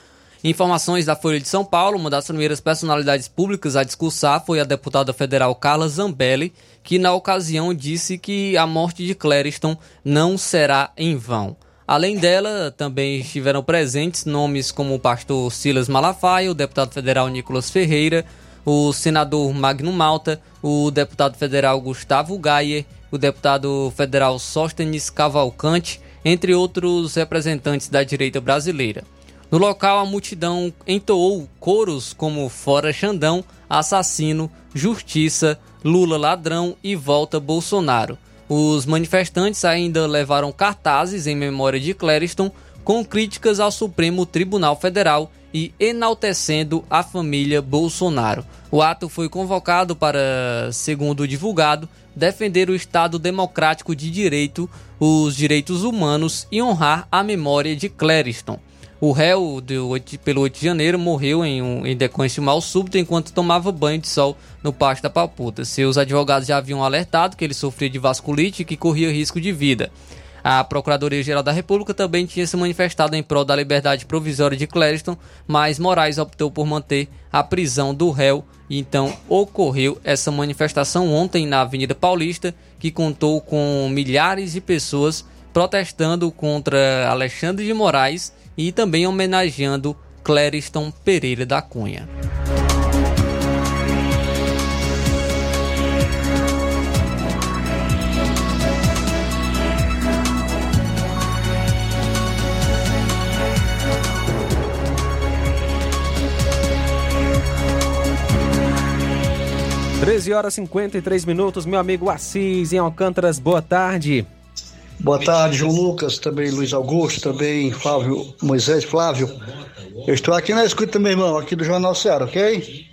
informações da Folha de São Paulo, uma das primeiras personalidades públicas a discursar foi a deputada federal Carla Zambelli, que na ocasião disse que a morte de Clériston não será em vão. Além dela, também estiveram presentes nomes como o pastor Silas Malafaia, o deputado federal Nicolas Ferreira, o senador Magno Malta, o deputado federal Gustavo Gayer, o deputado federal Sóstenes Cavalcante, entre outros representantes da direita brasileira. No local, a multidão entoou coros como Fora Xandão, Assassino, Justiça, Lula Ladrão e Volta Bolsonaro. Os manifestantes ainda levaram cartazes em memória de Clériston com críticas ao Supremo Tribunal Federal e enaltecendo a família Bolsonaro. O ato foi convocado para, segundo divulgado, defender o Estado democrático de direito, os direitos humanos e honrar a memória de Clériston. O réu do, pelo 8 de janeiro morreu em, um, em decorrência de mal súbito enquanto tomava banho de sol no Pasto da Paputa. Seus advogados já haviam alertado que ele sofria de vasculite e que corria risco de vida. A Procuradoria-Geral da República também tinha se manifestado em prol da liberdade provisória de Clériston, mas Moraes optou por manter a prisão do réu. Então ocorreu essa manifestação ontem na Avenida Paulista, que contou com milhares de pessoas protestando contra Alexandre de Moraes e também homenageando Clériston Pereira da Cunha. 13 horas e 53 minutos, meu amigo Assis em Alcântaras, boa tarde. Boa tarde, João Lucas, também Luiz Augusto, também Flávio Moisés Flávio. Eu estou aqui na escuta, meu irmão, aqui do Jornal Ceará, ok?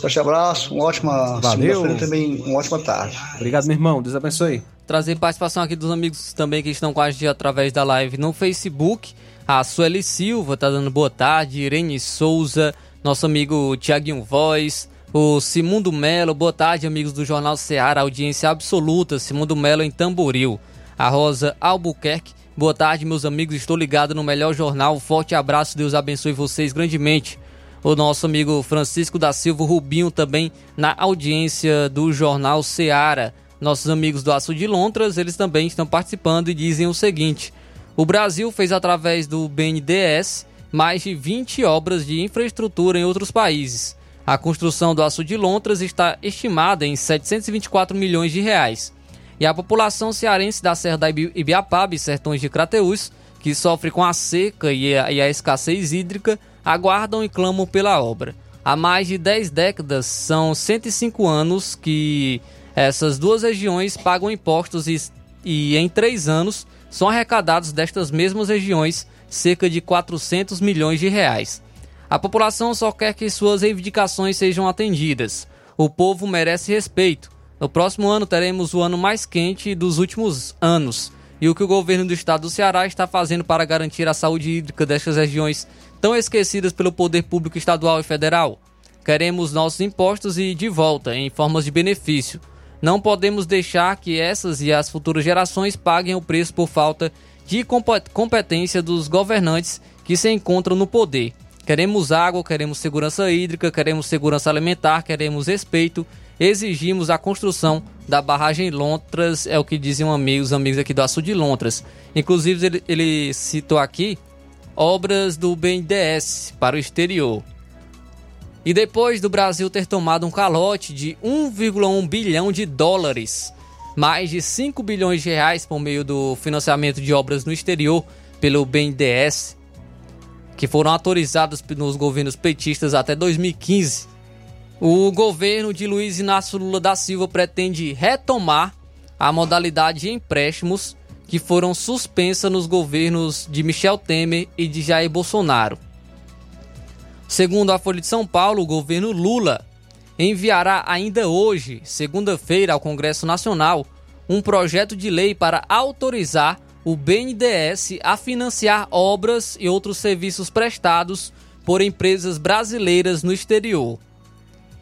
Forte abraço, uma ótima segunda-feira também, uma ótima tarde. Obrigado, meu irmão, Deus abençoe. Trazer participação aqui dos amigos também que estão com a gente através da live no Facebook. A Sueli Silva tá dando boa tarde, Irene Souza, nosso amigo Tiaguinho Voz, o Simundo Melo, boa tarde, amigos do Jornal Ceará, audiência absoluta, Simundo Melo em Tamboril. A Rosa Albuquerque, boa tarde, meus amigos, estou ligado no melhor jornal, forte abraço, Deus abençoe vocês grandemente. o nosso amigo Francisco da Silva Rubinho também na audiência do jornal Seara. Nossos amigos do Aço de Lontras, eles também estão participando e dizem o seguinte: o Brasil fez através do BNDES mais de 20 obras de infraestrutura em outros países. A construção do Aço de Lontras está estimada em 724 milhões de reais. E a população cearense da Serra da Ibiapaba e Sertões de Crateús, que sofre com a seca e a, e a escassez hídrica, aguardam e clamam pela obra. Há mais de 10 décadas, são 105 anos que essas duas regiões pagam impostos e, e em três anos são arrecadados destas mesmas regiões cerca de 400 milhões de reais. A população só quer que suas reivindicações sejam atendidas. O povo merece respeito. No próximo ano teremos o ano mais quente dos últimos anos. E o que o governo do estado do Ceará está fazendo para garantir a saúde hídrica destas regiões tão esquecidas pelo poder público estadual e federal? Queremos nossos impostos e de volta, em formas de benefício. Não podemos deixar que essas e as futuras gerações paguem o preço por falta de competência dos governantes que se encontram no poder. Queremos água, queremos segurança hídrica, queremos segurança alimentar, queremos respeito, exigimos a construção da barragem Lontras, é o que dizem amigos, amigos aqui do Açu de Lontras. Inclusive, ele, ele citou aqui obras do BNDES para o exterior. E depois do Brasil ter tomado um calote de 1,1 bilhão de dólares, mais de 5 bilhões de reais por meio do financiamento de obras no exterior pelo BNDES, que foram autorizados nos governos petistas até 2015. O governo de Luiz Inácio Lula da Silva pretende retomar a modalidade de empréstimos que foram suspensas nos governos de Michel Temer e de Jair Bolsonaro. Segundo a Folha de São Paulo, o governo Lula enviará ainda hoje, segunda-feira, ao Congresso Nacional um projeto de lei para autorizar o BNDES a financiar obras e outros serviços prestados por empresas brasileiras no exterior.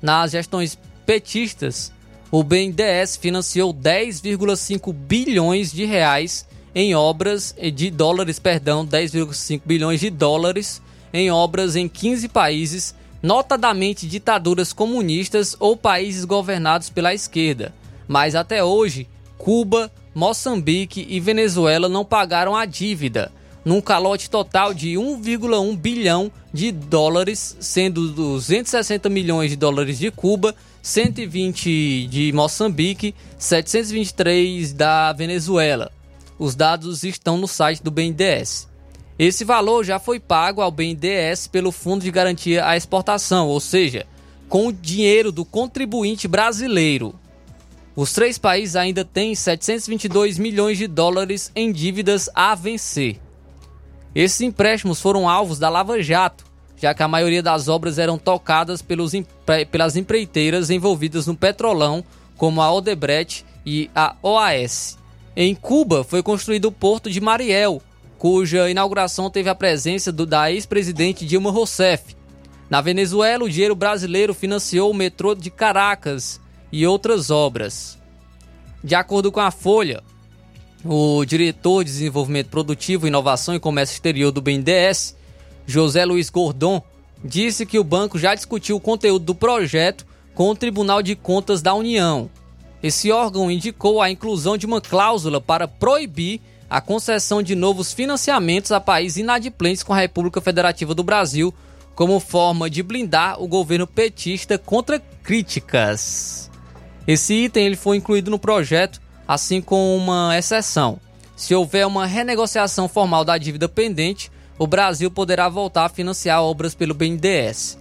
Nas gestões petistas, o BNDES financiou 10,5 bilhões de reais em obras de dólares, perdão, 10,5 bilhões de dólares em obras em 15 países, notadamente ditaduras comunistas ou países governados pela esquerda. Mas até hoje, Cuba, Moçambique e Venezuela não pagaram a dívida, num calote total de 1,1 bilhão de dólares, sendo 260 milhões de dólares de Cuba, 120 de Moçambique, 723 da Venezuela. Os dados estão no site do BNDES. Esse valor já foi pago ao BNDES pelo Fundo de Garantia à Exportação, ou seja, com o dinheiro do contribuinte brasileiro. Os três países ainda têm 722 milhões de dólares em dívidas a vencer. Esses empréstimos foram alvos da Lava Jato, já que a maioria das obras eram tocadas pelos, pelas empreiteiras envolvidas no petrolão, como a Odebrecht e a OAS. Em Cuba foi construído o porto de Mariel, cuja inauguração teve a presença do, da ex-presidente Dilma Rousseff. Na Venezuela, o dinheiro brasileiro financiou o metrô de Caracas e outras obras. De acordo com a Folha, o diretor de Desenvolvimento Produtivo, Inovação e Comércio Exterior do BNDES, José Luiz Gordon, disse que o banco já discutiu o conteúdo do projeto com o Tribunal de Contas da União. Esse órgão indicou a inclusão de uma cláusula para proibir a concessão de novos financiamentos a países inadimplentes com a República Federativa do Brasil, como forma de blindar o governo petista contra críticas. Esse item ele foi incluído no projeto, assim como uma exceção. Se houver uma renegociação formal da dívida pendente, o Brasil poderá voltar a financiar obras pelo BNDES.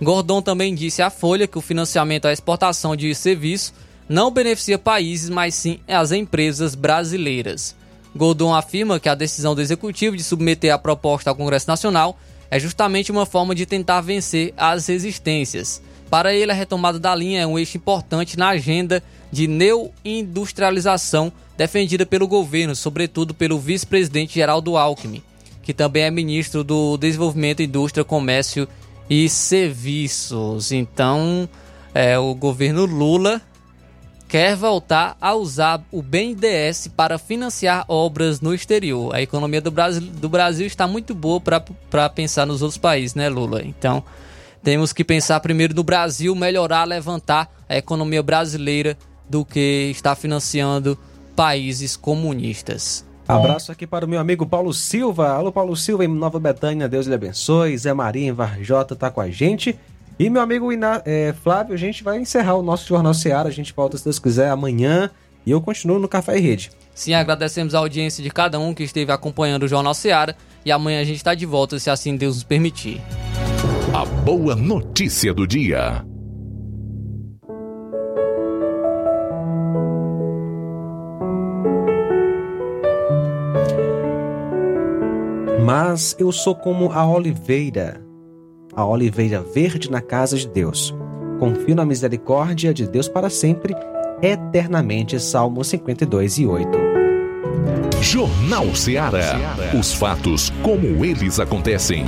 Gordon também disse à Folha que o financiamento à exportação de serviços não beneficia países, mas sim as empresas brasileiras. Goldon afirma que a decisão do executivo de submeter a proposta ao Congresso Nacional é justamente uma forma de tentar vencer as resistências. Para ele, a retomada da linha é um eixo importante na agenda de neoindustrialização defendida pelo governo, sobretudo pelo vice-presidente Geraldo Alckmin, que também é ministro do Desenvolvimento, Indústria, Comércio e Serviços. Então, é, o governo Lula quer voltar a usar o BNDES para financiar obras no exterior. A economia do Brasil, do Brasil está muito boa para pensar nos outros países, né, Lula? Então, temos que pensar primeiro no Brasil, melhorar, levantar a economia brasileira do que estar financiando países comunistas. Abraço aqui para o meu amigo Paulo Silva. Alô, Paulo Silva, em Nova Betânia, Deus lhe abençoe. Zé Maria, em Varjota, tá com a gente. E meu amigo Iná, é, Flávio, a gente vai encerrar o nosso Jornal Seara. A gente volta, se Deus quiser, amanhã. E eu continuo no Café e Rede. Sim, agradecemos a audiência de cada um que esteve acompanhando o Jornal Seara. E amanhã a gente está de volta, se assim Deus nos permitir. A boa notícia do dia. Mas eu sou como a oliveira, a oliveira verde na casa de Deus. Confio na misericórdia de Deus para sempre, eternamente. Salmo 52 e 8. Jornal Ceará. Os fatos como eles acontecem.